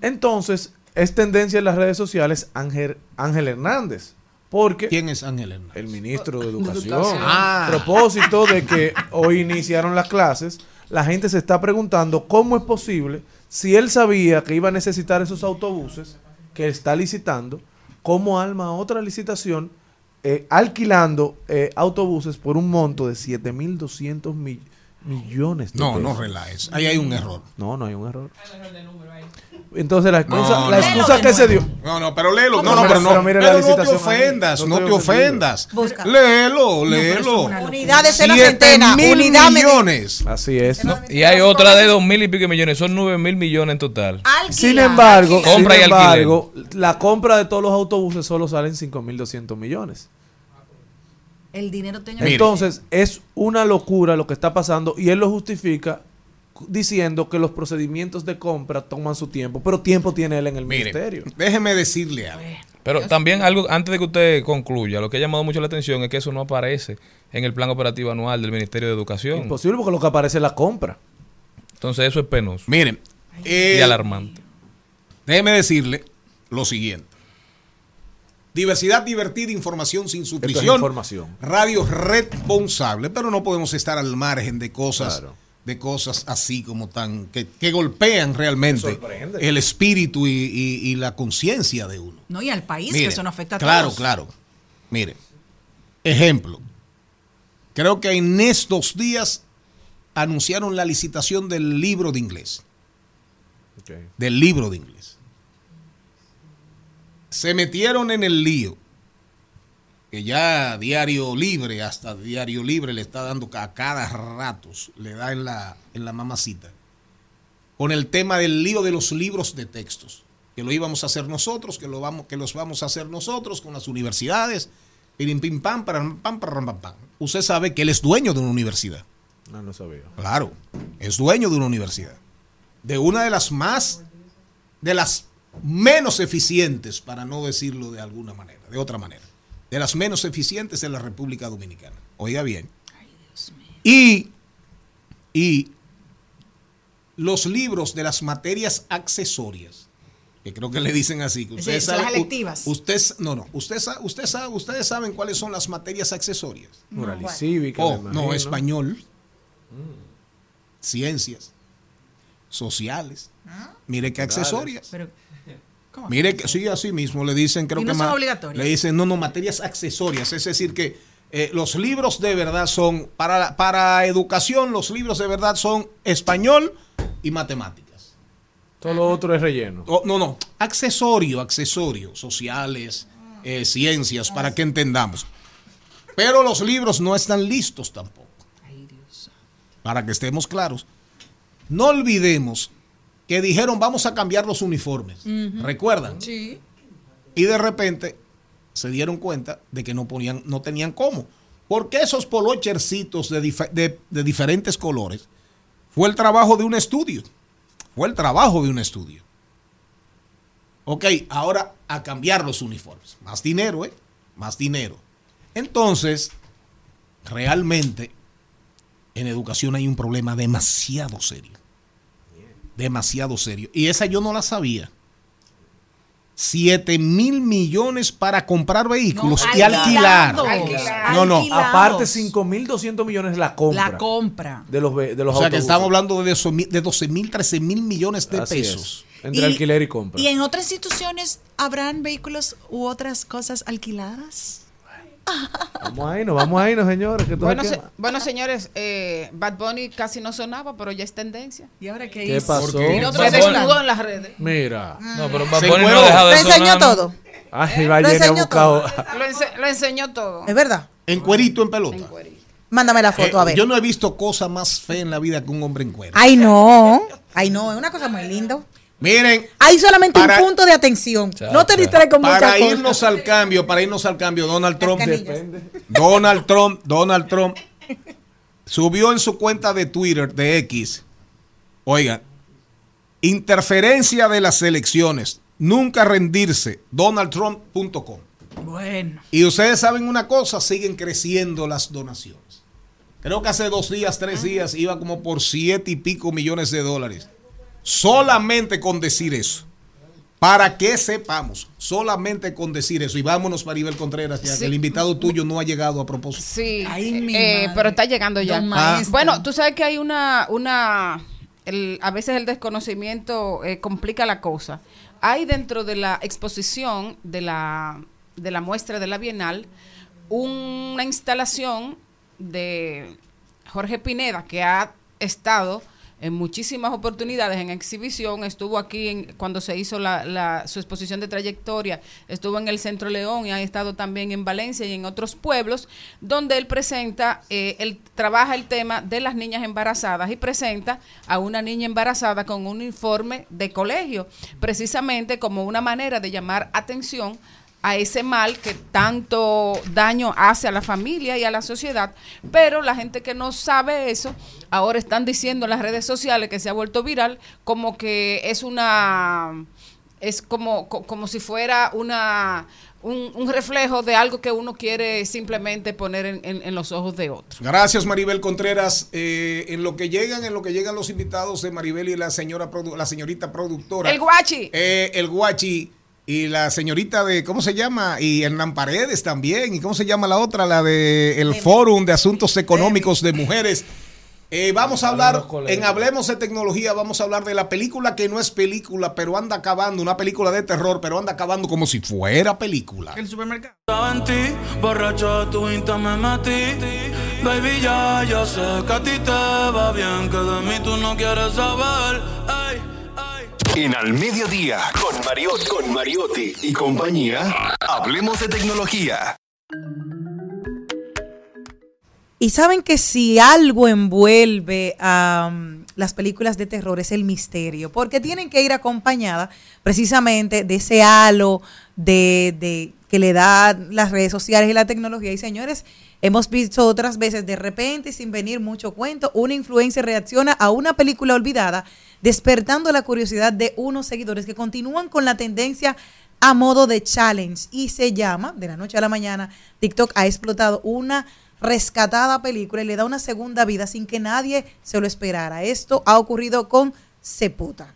Entonces, es tendencia en las redes sociales Ángel, Ángel Hernández. Porque ¿Quién es Ángel Hernández? El ministro de Educación. Educación. Ah. A propósito de que hoy iniciaron las clases, la gente se está preguntando cómo es posible, si él sabía que iba a necesitar esos autobuses que está licitando, cómo alma otra licitación eh, alquilando eh, autobuses por un monto de 7.200 mi- millones de No, pesos. no relajes. Ahí hay un error. No, no hay un error. Entonces la excusa, No, la no. excusa que se dio. No, no, pero léelo. No, no, pero Pero no. pero la no te ofendas, No no, te ofendas. Busca. Léelo, No, léelo. una locura. Unidad de cero Siete centena, mil unidad millones. Así es. Y hay otra de dos mil y pico millones, son nueve mil millones en total. Sin embargo, Compra sin y embargo, la compra de todos los autobuses solo salen 5.200 millones. El dinero tenga Entonces, es una locura lo que está pasando y él lo justifica diciendo que los procedimientos de compra toman su tiempo, pero tiempo tiene él en el Mire, ministerio. déjeme decirle algo. Pero también algo, antes de que usted concluya, lo que ha llamado mucho la atención es que eso no aparece en el plan operativo anual del Ministerio de Educación. Imposible porque lo que aparece es la compra. Entonces eso es penoso. Miren, eh, y alarmante. Déjeme decirle lo siguiente. Diversidad divertida, información sin es supresión. información. Radio responsable, pero no podemos estar al margen de cosas de cosas así como tan que, que golpean realmente el espíritu y, y- y la conciencia de uno. No, y al país, Mire, que eso no afecta a claro, todos. claro. Mire, ejemplo. Creo que en estos días anunciaron la licitación del libro de inglés. Del libro de inglés. Se metieron en el lío. Que ya Diario Libre, hasta Diario Libre le está dando a cada ratos, le da en la, en la mamacita. Con el tema del lío de los libros de textos que lo íbamos a hacer nosotros, que, lo vamos, que los vamos a hacer nosotros con las universidades. Pirim, pim, pam, param, pam, param, pam, pam. Usted sabe que él es dueño de una universidad. No, no sabía. Claro, es dueño de una universidad. De una de las más, de las menos eficientes, para no decirlo de alguna manera, de otra manera. De las menos eficientes de la República Dominicana. Oiga bien. Y, y los libros de las materias accesorias, que creo que le dicen así, que Es ustedes las saben, u- electivas. usted, no, no, usted, usted sabe, ustedes saben cuáles son las materias accesorias. Moral y cívica. Oh, no, imagino. español, ciencias, sociales. Mire qué accesorias. Pero. Mire que sí, así mismo le dicen, creo ¿Y que no son más- obligatorias? Le dicen, no, no, materias accesorias. Es decir, que eh, los libros de verdad son, para, para educación, los libros de verdad son español y matemáticas. Todo lo otro es relleno. Oh, no, no, accesorio, accesorio, sociales, eh, ciencias, para que entendamos. Pero los libros no están listos tampoco. Para que estemos claros. No olvidemos que dijeron vamos a cambiar los uniformes. ¿Recuerdan? Sí. Y de repente se dieron cuenta de que no ponían, no tenían cómo. Porque esos polochercitos de, dif- de- de diferentes colores fue el trabajo de un estudio. Fue el trabajo de un estudio. Ok, ahora a cambiar los uniformes. Más dinero, ¿eh? Más dinero. Entonces, realmente, en educación hay un problema demasiado serio. Demasiado serio. Y esa yo no la sabía. 7 mil millones para comprar vehículos y alquilar. No, no. Aparte, 5.200 millones la compra. La compra. De los, ve- de O los sea que estamos hablando de 12 mil, de 12 mil 13 mil millones de Así es. pesos. Entre Y- alquiler y compra. ¿Y en otras instituciones habrán vehículos u otras cosas alquiladas? Vamos ahí, no vamos ahí, no, señores. Que Bueno, se señores, eh, Bad Bunny casi no sonaba, pero ya es tendencia. ¿Y ahora qué, ¿Qué hizo? pasó? Se desnudó en las redes. Mira. No, pero Se Bad Bunny no deja de Lo enseñó todo. Ay, va Lo enseñó buscado. Lo, ense- lo enseñó todo. Es verdad. En cuerito, en pelota. Mándame la foto, Eh, a ver. Yo no he visto cosa más fea en la vida que un hombre en cuero. Ay, no. Ay, no. Es una cosa muy linda. Miren, Hay solamente Para- un punto de atención. no te distraes con muchas para cosas. irnos al cambio, para irnos al cambio, Donald Trump. Donald Trump, Donald Trump subió en su cuenta de Twitter, de X, oigan, interferencia de las elecciones, nunca rendirse, donaldtrump.com. Bueno. Y ustedes saben una cosa, siguen creciendo las donaciones. Creo que hace dos días, tres días, iba como por siete y pico millones de dólares. Solamente con decir eso. Para que sepamos, solamente con decir eso. Y vámonos, Maribel Contreras, ya Sí. que el invitado tuyo no ha llegado a propósito. Sí, Ay, eh, madre. pero está llegando ya. Ah. Bueno, tú sabes que hay una, una, el- a veces el desconocimiento eh, complica la cosa. Hay dentro de la exposición de la, de la muestra de la Bienal una instalación de Jorge Pineda que ha estado en muchísimas oportunidades en exhibición, estuvo aquí en, cuando se hizo la, la- su exposición de trayectoria, estuvo en el Centro León y ha estado también en Valencia y en otros pueblos, donde él presenta, eh, él trabaja el tema de las niñas embarazadas y presenta a una niña embarazada con un uniforme de colegio, precisamente como una manera de llamar atención a ese mal que tanto daño hace a la familia y a la sociedad, pero la gente que no sabe eso, ahora están diciendo en las redes sociales que se ha vuelto viral como que es una es como, co- como si fuera una un, un reflejo de algo que uno quiere simplemente poner en, en- en los ojos de otro. Gracias, Maribel Contreras. Eh, en lo que llegan, en lo que llegan los invitados de Maribel y la señora la señorita productora. El guachi. Eh, el guachi y la señorita de, ¿cómo se llama? Y Hernán Paredes también. ¿Y cómo se llama la otra? La de el Fórum de Asuntos Económicos de Mujeres. Eh, vamos a hablar, en Hablemos de Tecnología, vamos a hablar de la película que no es película, pero anda acabando, una película de terror, pero anda acabando como si fuera película. El supermercado. en ti, borracho tu insta me metí. Baby, ya, yo sé que a ti te va bien, que de mí tú no quieres saber. Ey, En Al Mediodía, con Mariotti, con Mariotti y compañía, hablemos de tecnología. Y saben que si algo envuelve a um, las películas de terror es el misterio, porque tienen que ir acompañadas precisamente de ese halo de, de- que le da las redes sociales y la tecnología. Y señores, hemos visto otras veces de repente, sin venir mucho cuento, una influencer reacciona a una película olvidada, despertando la curiosidad de unos seguidores que continúan con la tendencia a modo de challenge y se llama, de la noche a la mañana, TikTok ha explotado una rescatada película y le da una segunda vida sin que nadie se lo esperara. Esto ha ocurrido con Seputa,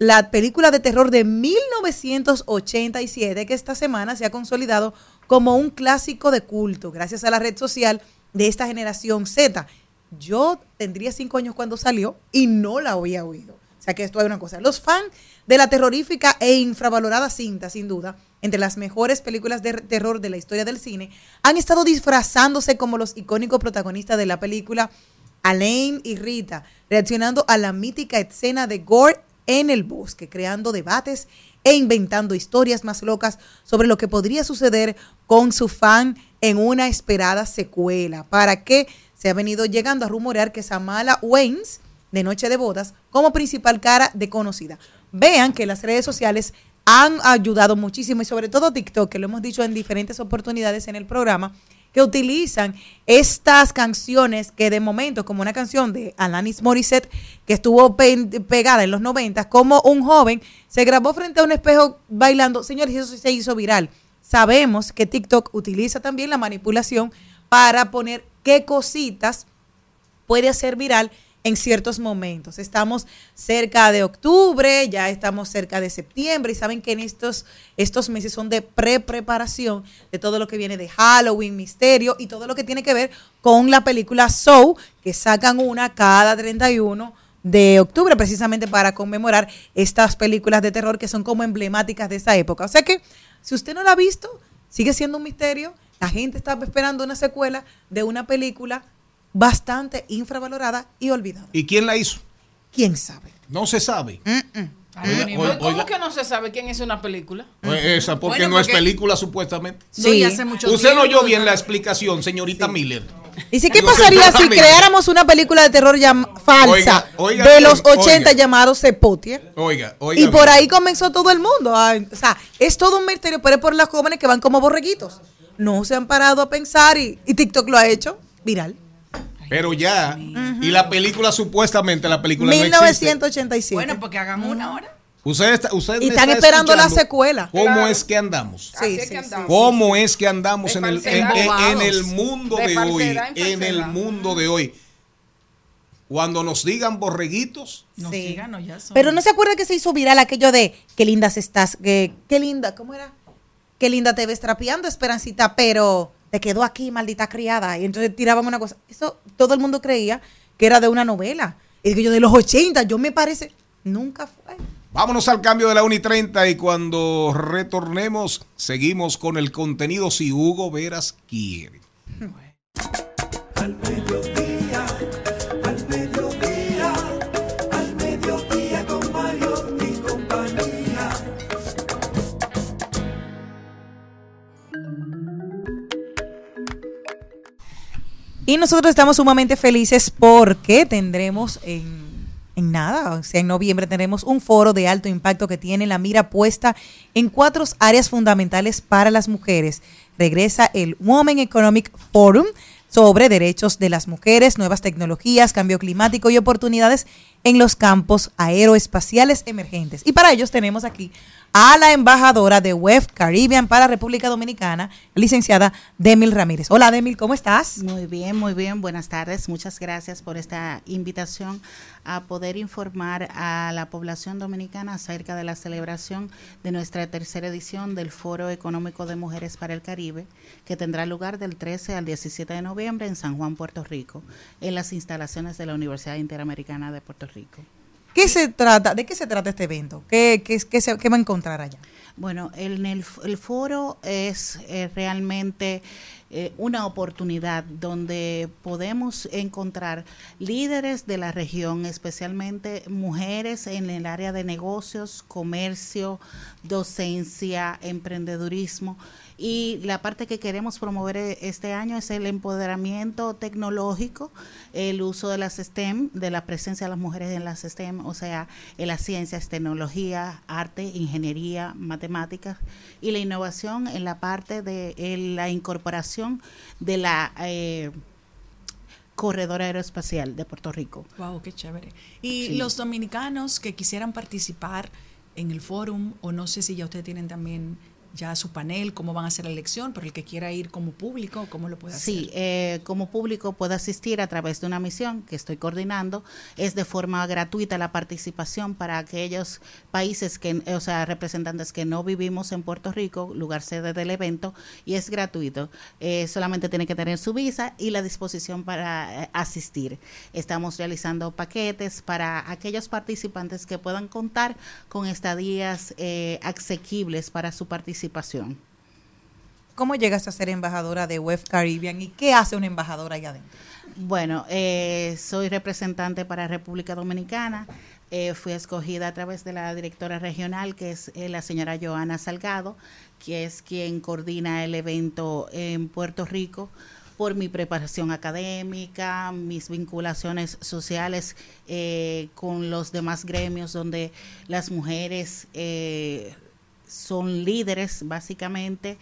la película de terror de 1987 que esta semana se ha consolidado como un clásico de culto gracias a la red social de esta generación Z. Yo tendría cinco años cuando salió y no la había oído. O sea que esto hay una cosa. Los fans de la terrorífica e infravalorada cinta, sin duda, entre las mejores películas de terror de la historia del cine, han estado disfrazándose como los icónicos protagonistas de la película Alain y Rita, reaccionando a la mítica escena de Gore en el bosque, creando debates e inventando historias más locas sobre lo que podría suceder con su fan en una esperada secuela. ¿Para qué? Se ha venido llegando a rumorear que Samala Waynes, de Noche de Bodas, como principal cara de conocida. Vean que las redes sociales han ayudado muchísimo y sobre todo TikTok, que lo hemos dicho en diferentes oportunidades en el programa, que utilizan estas canciones que de momento, como una canción de Alanis Morissette, que estuvo pe- pegada en los 90, como un joven se grabó frente a un espejo bailando. Señores, eso se hizo viral. Sabemos que TikTok utiliza también la manipulación para poner qué cositas puede hacer viral en ciertos momentos. Estamos cerca de octubre, ya estamos cerca de septiembre y saben que en estos, estos meses son de pre-preparación de todo lo que viene de Halloween, misterio y todo lo que tiene que ver con la película Soul, que sacan una cada 31 de octubre precisamente para conmemorar estas películas de terror que son como emblemáticas de esa época. O sea que si usted no la ha visto, sigue siendo un misterio. La gente está esperando una secuela de una película bastante infravalorada y olvidada. ¿Y quién la hizo? ¿Quién sabe? No se sabe. Oiga, ¿Cómo oiga, oiga. que no se sabe quién es una película? Pues esa, porque Bueno, no es película supuestamente. Sí. y hace mucho Usted no oyó bien la explicación, señorita Miller. Dice, ¿qué Digo, pasaría si creáramos una película de terror falsa Oiga, oiga de los 80 oiga. llamado Sepotier? Oiga, oiga. Y por ahí comenzó todo el mundo. Ay, o sea, es todo un misterio, pero es por las jóvenes que van como borreguitos. No se han parado a pensar y, y TikTok lo ha hecho viral. Pero ya. Y la película, supuestamente, la película no existe. 1987. Bueno, porque hagan una ahora. Usted está, usted Y están está esperando la secuela. ¿Cómo Claro. es que andamos? Sí, sí, sí. ¿Cómo es que andamos De en el, en, el mundo De de, hoy? falsedad en el mundo de hoy. Cuando nos digan borreguitos, No Sí. sigan, no, ya son. Pero no se acuerda que se hizo viral aquello de qué lindas estás, que, qué linda, ¿cómo era? Qué linda te ves trapeando, Esperancita, pero te quedó aquí, maldita criada. Y entonces tirábamos una cosa. Eso todo el mundo creía que era de una novela. Y digo yo, de los 80, yo me parece, nunca fue. vámonos al cambio de la 1 y 30 y cuando retornemos, seguimos con el contenido si Hugo Veras quiere. Y nosotros estamos sumamente felices porque tendremos en, nada, o sea, en noviembre tendremos un foro de alto impacto que tiene la mira puesta en cuatro áreas fundamentales para las mujeres. Regresa el Women Economic Forum sobre derechos de las mujeres, nuevas tecnologías, cambio climático y oportunidades en los campos aeroespaciales emergentes. Y para ellos tenemos aquí a la embajadora de Web Caribbean para República Dominicana, licenciada Demil Ramírez. Hola Demil, ¿cómo estás? Muy bien, muy bien. Buenas tardes. Muchas gracias por esta invitación a poder informar a la población dominicana acerca de la celebración de nuestra tercera edición del Foro Económico de Mujeres para el Caribe, que tendrá lugar del 13 al 17 de noviembre en San Juan, Puerto Rico, en las instalaciones de la Universidad Interamericana de Puerto Rico. ¿Qué se trata? ¿De qué se trata este evento? ¿Qué, qué, se- qué va a encontrar allá? Bueno, el, el, el foro es eh, realmente eh, una oportunidad donde podemos encontrar líderes de la región, especialmente mujeres en el área de negocios, comercio, docencia, emprendedurismo. Y la parte que queremos promover eh, este año es el empoderamiento tecnológico, el uso de las STEM, de la presencia de las mujeres en las STEM, o sea, en las ciencias, tecnología, arte, ingeniería, matemáticas y la innovación en la parte de en la incorporación de la eh, corredor aeroespacial de Puerto Rico. Wow, qué chévere. Y Sí. los dominicanos que quisieran participar en el fórum, o no sé si ya ustedes tienen también ya su panel, cómo van a hacer la elección, pero el que quiera ir como público, ¿cómo lo puede hacer? Sí, eh, como público puede asistir a través de una misión que estoy coordinando. Es de forma gratuita la participación para aquellos países que, o sea, representantes que no vivimos en Puerto Rico, lugar sede del evento, y es gratuito. Eh, solamente tiene que tener su visa y la disposición para eh, asistir. Estamos realizando paquetes para aquellos participantes que puedan contar con estadías asequibles para su participación. ¿Cómo llegas a ser embajadora de Web Caribbean y qué hace una embajadora allá adentro? Bueno, eh, soy representante para República Dominicana. Eh, fui escogida a través de la directora regional, que es eh, la señora Joana Salgado, que es quien coordina el evento en Puerto Rico por mi preparación académica, mis vinculaciones sociales eh, con los demás gremios donde las mujeres eh, son líderes básicamente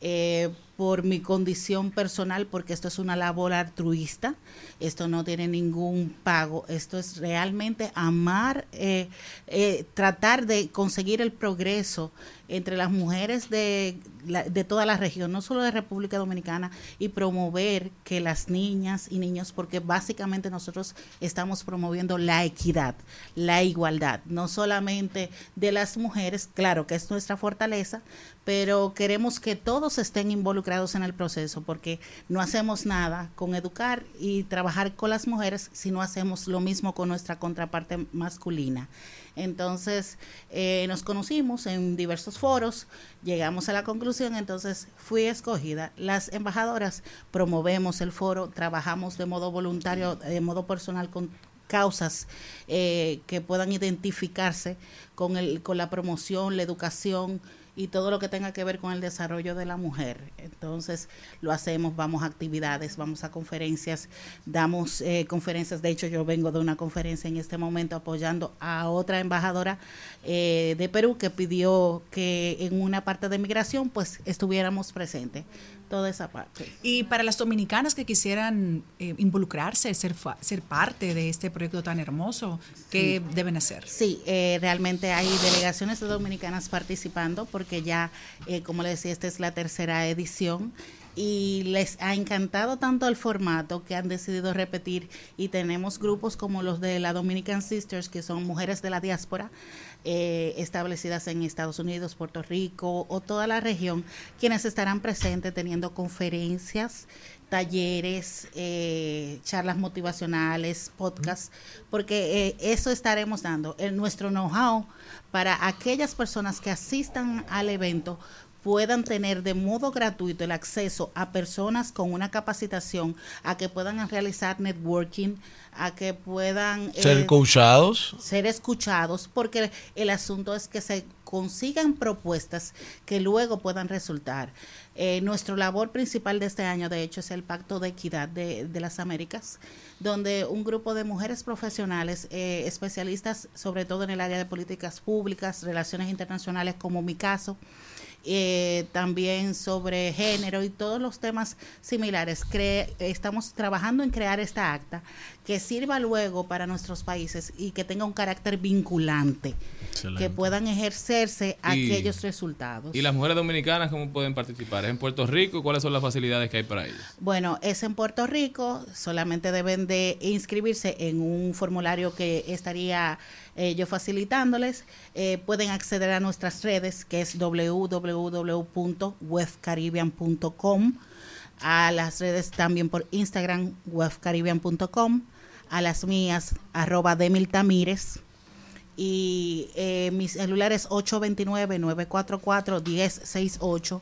eh, por mi condición personal, porque esto es una labor altruista, esto no tiene ningún pago, esto es realmente amar, eh, eh, tratar de conseguir el progreso entre las mujeres de, de toda la región, no solo de República Dominicana, y promover que las niñas y niños, porque básicamente nosotros estamos promoviendo la equidad, la igualdad, no solamente de las mujeres, claro que es nuestra fortaleza, pero queremos que todos estén involucrados en el proceso, porque no hacemos nada con educar y trabajar con las mujeres si no hacemos lo mismo con nuestra contraparte masculina. Entonces, eh, nos conocimos en diversos foros, llegamos a la conclusión, entonces fui escogida. Las embajadoras promovemos el foro, trabajamos de modo voluntario, de modo personal con causas eh, que puedan identificarse con, el, con la promoción, la educación y todo lo que tenga que ver con el desarrollo de la mujer. Entonces lo hacemos, vamos a actividades, vamos a conferencias, damos eh, conferencias. De hecho, yo vengo de una conferencia en este momento apoyando a otra embajadora eh, de Perú que pidió que en una parte de migración pues estuviéramos presentes. Toda esa parte. Y para las dominicanas que quisieran eh, involucrarse, ser, ser parte de este proyecto tan hermoso, ¿qué Sí. deben hacer? Sí, eh, realmente hay delegaciones de dominicanas participando porque ya, eh, como les decía, esta es la tercera edición y les ha encantado tanto el formato que han decidido repetir y tenemos grupos como los de la Dominican Sisters, que son mujeres de la diáspora, eh, establecidas en Estados Unidos, Puerto Rico o toda la región, quienes estarán presentes teniendo conferencias, talleres, eh, charlas motivacionales, podcasts, porque eh, eso estaremos dando, en nuestro know-how para aquellas personas que asistan al evento puedan tener de modo gratuito el acceso a personas con una capacitación, a que puedan realizar networking, a que puedan Ser eh, coachados. ser escuchados, porque el asunto es que se consigan propuestas que luego puedan resultar. Eh, nuestra labor principal de este año, de hecho, es el Pacto de Equidad de, de las Américas, donde un grupo de mujeres profesionales, eh, especialistas sobre todo en el área de políticas públicas, relaciones internacionales, como mi caso, eh, también sobre género y todos los temas similares. Cre- estamos trabajando en crear esta acta que sirva luego para nuestros países y que tenga un carácter vinculante, Excelente. que puedan ejercerse Y- aquellos resultados. ¿Y las mujeres dominicanas cómo pueden participar? ¿Es en Puerto Rico? ¿Cuáles son las facilidades que hay para ellas? Bueno, es en Puerto Rico, solamente deben de inscribirse en un formulario que estaría eh, yo facilitándoles. Eh, pueden acceder a nuestras redes, que es www.webcaribbean.com, a las redes también por Instagram, webcaribbean.com, a las mías, arroba Demil Tamírez, y eh, mi celular es 829-944-1068.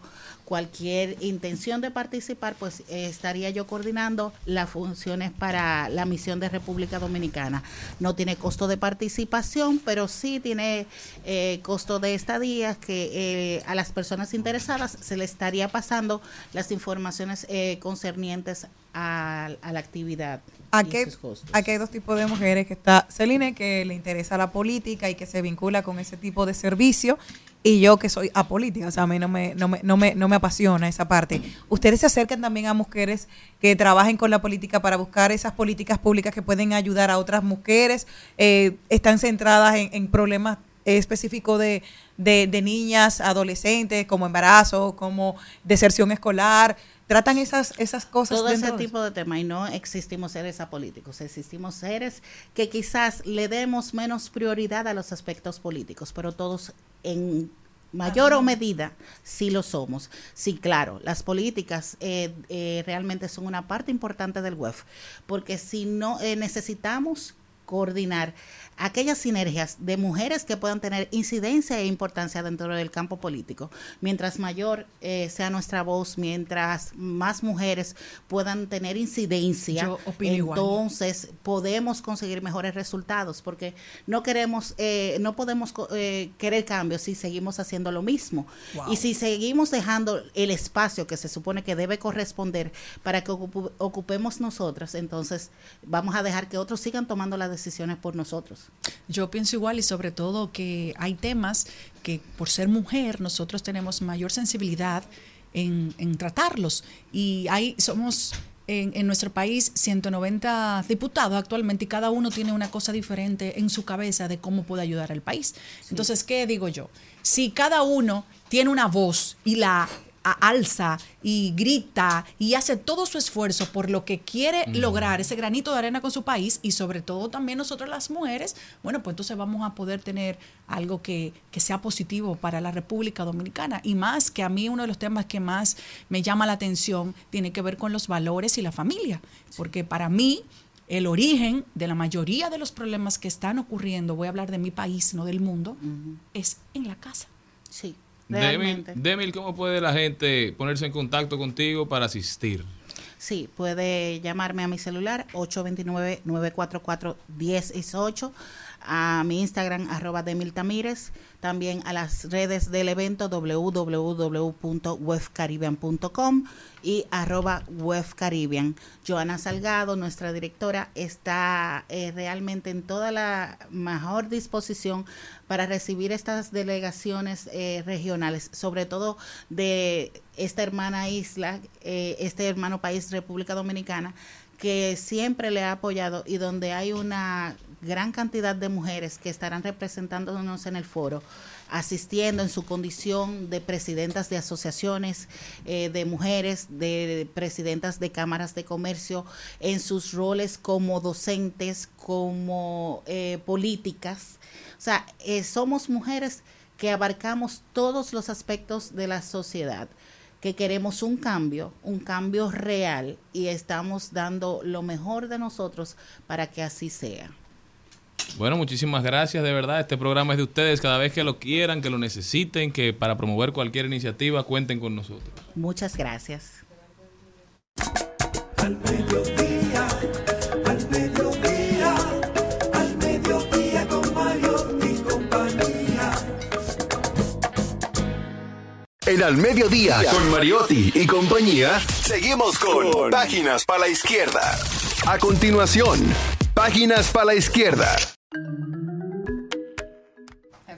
Cualquier intención de participar, pues eh, estaría yo coordinando las funciones para la misión de República Dominicana. No tiene costo de participación, pero sí tiene eh, costo de estadía que eh, a las personas interesadas se le estaría pasando las informaciones eh, concernientes a, a la actividad. Aquí, y sus costos. aquí hay dos tipos de mujeres que está Celine que le interesa la política y que se vincula con ese tipo de servicio y yo que soy apolítica, o sea, a mí no me, no me, no me, no me apasiona esa parte. Ustedes se acercan también a mujeres que trabajen con la política para buscar esas políticas públicas que pueden ayudar a otras mujeres, eh, están centradas en, en problemas específicos de, de, de niñas, adolescentes, como embarazo, como deserción escolar, tratan esas, esas cosas. todo ese tipo de temas y no existimos seres apolíticos, existimos seres que quizás le demos menos prioridad a los aspectos políticos, pero todos en mayor o medida sí lo somos. Sí, claro, las políticas eh, eh, realmente son una parte importante del web, porque si no eh, necesitamos coordinar aquellas sinergias de mujeres que puedan tener incidencia e importancia dentro del campo político. Mientras mayor eh, sea nuestra voz, mientras más mujeres puedan tener incidencia, igual. entonces podemos conseguir mejores resultados, porque no queremos, eh, no podemos eh, querer cambios si seguimos haciendo lo mismo. Wow. Y si seguimos dejando el espacio que se supone que debe corresponder para que ocupemos nosotras, entonces vamos a dejar que otros sigan tomando las decisiones por nosotros. Yo pienso igual y sobre todo que hay temas que por ser mujer nosotros tenemos mayor sensibilidad en, en tratarlos y hay somos en, en nuestro país 190 diputados actualmente y cada uno tiene una cosa diferente en su cabeza de cómo puede ayudar al país. Entonces, ¿qué digo yo? Si cada uno tiene una voz y la alza y grita y hace todo su esfuerzo por lo que quiere lograr ese granito de arena con su país y sobre todo también nosotros las mujeres, bueno, pues entonces vamos a poder tener algo que, que sea positivo para la República Dominicana. Y más que a mí uno de los temas que más me llama la atención tiene que ver con los valores y la familia, porque para mí el origen de la mayoría de los problemas que están ocurriendo, voy a hablar de mi país, no del mundo, es en la casa. Sí. Demil, ¿cómo puede la gente ponerse en contacto contigo para asistir? Sí, puede llamarme a mi celular 829-944-1018, a mi Instagram arroba Demil Tamírez, también a las redes del evento www.webcaribbean.com y arroba webcaribbean. Joana Salgado, nuestra directora, está eh, realmente en toda la mejor disposición para recibir estas delegaciones eh, regionales, sobre todo de esta hermana isla, eh, este hermano país, República Dominicana, que siempre le ha apoyado y donde hay una gran cantidad de mujeres que estarán representándonos en el foro, asistiendo en su condición de presidentas de asociaciones eh, de mujeres, de presidentas de cámaras de comercio, en sus roles como docentes, como eh, políticas. O sea, eh, somos mujeres que abarcamos todos los aspectos de la sociedad que queremos un cambio, un cambio real y estamos dando lo mejor de nosotros para que así sea. Bueno, muchísimas gracias, de verdad. Este programa es de ustedes. Cada vez que lo quieran, que lo necesiten, que para promover cualquier iniciativa cuenten con nosotros. Muchas gracias. Al mediodía, al mediodía, al mediodía con Mario y compañía. En Al Mediodía, con Mariotti y compañía, seguimos con Páginas para la Izquierda. A continuación, Páginas para la Izquierda.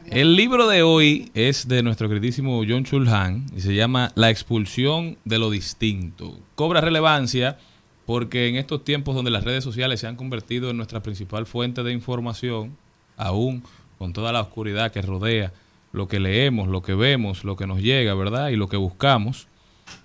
El libro de hoy es de nuestro queridísimo John Chulhan y se llama La expulsión de lo distinto. Cobra relevancia porque en estos tiempos donde las redes sociales se han convertido en nuestra principal fuente de información, aún con toda la oscuridad que rodea lo que leemos, lo que vemos, lo que nos llega, ¿verdad? Y lo que buscamos,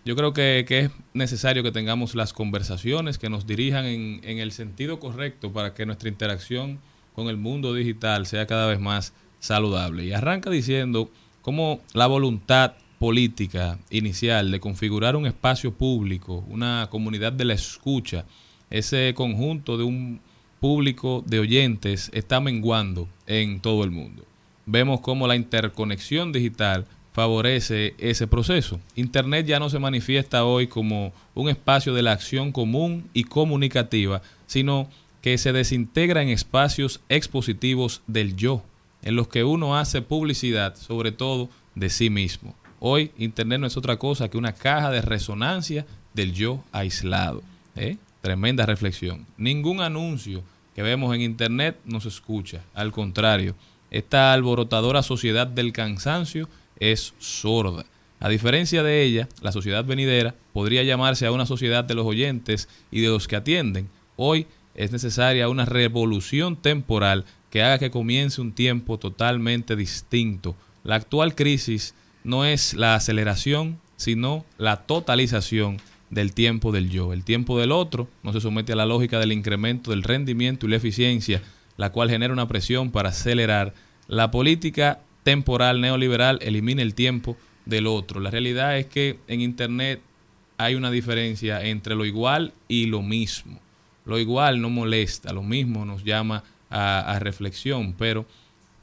yo creo que, es necesario que tengamos las conversaciones que nos dirijan en el sentido correcto para que nuestra interacción con el mundo digital sea cada vez más saludable. Y arranca diciendo cómo la voluntad política inicial de configurar un espacio público, una comunidad de la escucha, ese conjunto de un público de oyentes está menguando en todo el mundo. Vemos cómo la interconexión digital favorece ese proceso. Internet ya no se manifiesta hoy como un espacio de la acción común y comunicativa, sino que se desintegra en espacios expositivos del yo, en los que uno hace publicidad, sobre todo de sí mismo. Hoy Internet no es otra cosa que una caja de resonancia del yo aislado. ¿eh? Tremenda reflexión. Ningún anuncio que vemos en Internet nos escucha. Al contrario, esta alborotadora sociedad del cansancio es sorda. A diferencia de ella, la sociedad venidera podría llamarse a una sociedad de los oyentes y de los que atienden. Hoy es necesaria una revolución temporal que haga que comience un tiempo totalmente distinto. La actual crisis no es la aceleración, sino la totalización del tiempo del yo. El tiempo del otro no se somete a la lógica del incremento del rendimiento y la eficiencia, la cual genera una presión para acelerar. La política temporal neoliberal elimina el tiempo del otro. La realidad es que en Internet hay una diferencia entre lo igual y lo mismo. Lo igual no molesta, lo mismo nos llama a, reflexión, pero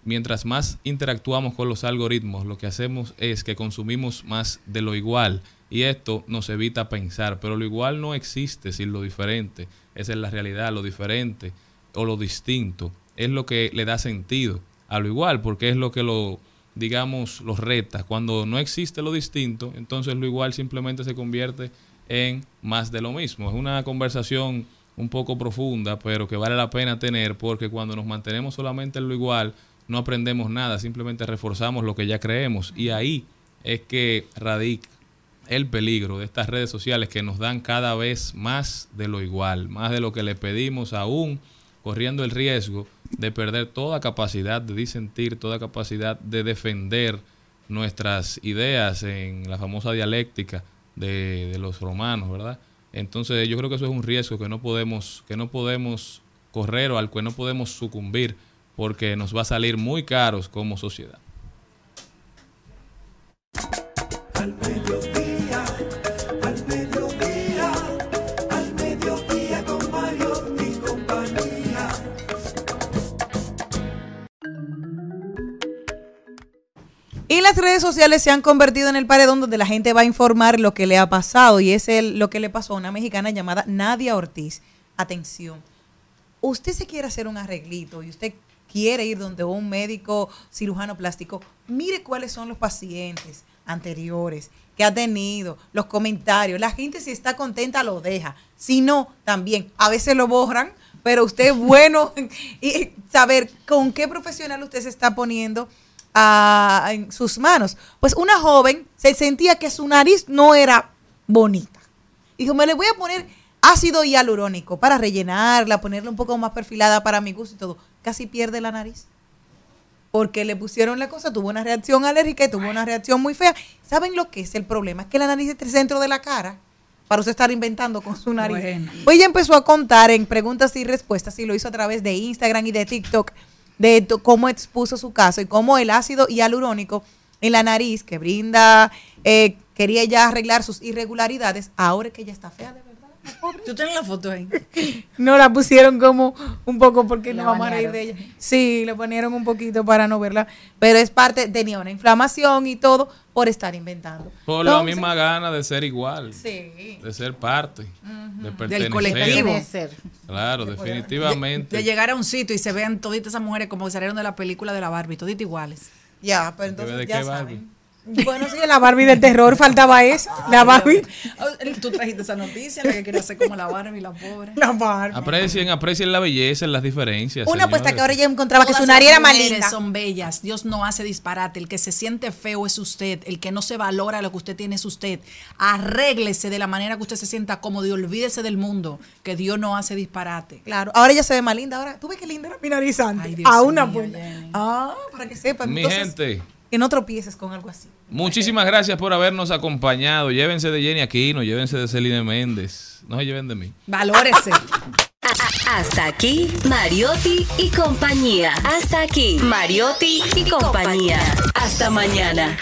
mientras más interactuamos con los algoritmos, lo que hacemos es que consumimos más de lo igual y esto nos evita pensar, pero lo igual no existe sin lo diferente, esa es la realidad, lo diferente o lo distinto es lo que le da sentido a lo igual, porque es lo que lo, digamos, lo reta. Cuando no existe lo distinto, entonces lo igual simplemente se convierte en más de lo mismo. Es una conversación un poco profunda, pero que vale la pena tener porque cuando nos mantenemos solamente en lo igual, no aprendemos nada, simplemente reforzamos lo que ya creemos y ahí es que radica el peligro de estas redes sociales que nos dan cada vez más de lo igual, más de lo que le pedimos aún, corriendo el riesgo de perder toda capacidad de disentir, toda capacidad de defender nuestras ideas en la famosa dialéctica de, de los romanos, ¿verdad? Entonces yo creo que eso es un riesgo que no podemos, que no podemos correr o al que no podemos sucumbir porque nos va a salir muy caros como sociedad. Las redes sociales se han convertido en el paredón donde la gente va a informar lo que le ha pasado. Y es lo que le pasó a una mexicana llamada Nadia Ortiz. Atención, usted se quiere hacer un arreglito y usted quiere ir donde un médico cirujano plástico, mire cuáles son los pacientes anteriores que ha tenido, los comentarios. La gente si está contenta lo deja. Si no, también. A veces lo borran, pero usted es bueno y saber con qué profesional usted se está poniendo a- en sus manos. Pues una joven se sentía que su nariz no era bonita. Dijo, me le voy a poner ácido hialurónico para rellenarla, ponerla un poco más perfilada para mi gusto y todo. Casi pierde la nariz. Porque le pusieron la cosa, tuvo una reacción alérgica y tuvo una reacción muy fea. ¿Saben lo que es el problema? Es que la nariz es el centro de la cara para usted estar inventando con su nariz. Bueno. Pues ella empezó a contar en preguntas y respuestas y lo hizo a través de Instagram y de TikTok de cómo expuso su caso y cómo el ácido hialurónico en la nariz que brinda, eh, quería ya arreglar sus irregularidades, ahora que ella está fea de verdad. Tú tienes la foto ahí. No la pusieron como un poco porque La no vamos a reír de ella. Sí, le ponieron un poquito para no verla, pero es parte, tenía una inflamación y todo por estar inventando. Por la misma gana de ser igual, Sí. de ser parte, de pertenecer. colectivo. Claro, definitivamente. De llegar a un sitio y se vean toditas esas mujeres como que salieron de la película de la Barbie, toditas iguales. Ya, pero ¿De entonces qué ya Barbie? saben. Bueno, sí, la Barbie del terror faltaba eso. La Barbie. Tú trajiste esa noticia, la que quiere hacer como la Barbie, la pobre. La Barbie. Aprecien, aprecien la belleza, las diferencias. Una apuesta que ahora ya encontraba que su nariz era más mujeres linda. son bellas. Dios no hace disparate. El que se siente feo es usted. El que no se valora lo que usted tiene es usted. Arréglese de la manera que usted se sienta cómodo y olvídese del mundo, que Dios no hace disparate. Claro, ahora ella se ve más linda. Ahora, ¿tú ves qué linda era mi nariz antes? Ay, Dios a una mío, apuesta. Ah, para que sepan. Mi Entonces, gente. Que no tropieces con algo así. Muchísimas gracias por habernos acompañado. Llévense de Jenny Aquino, llévense de Celine Méndez. No se lleven de mí. Valórese. Hasta aquí, Mariotti y compañía. Hasta aquí, Mariotti y compañía. Hasta mañana.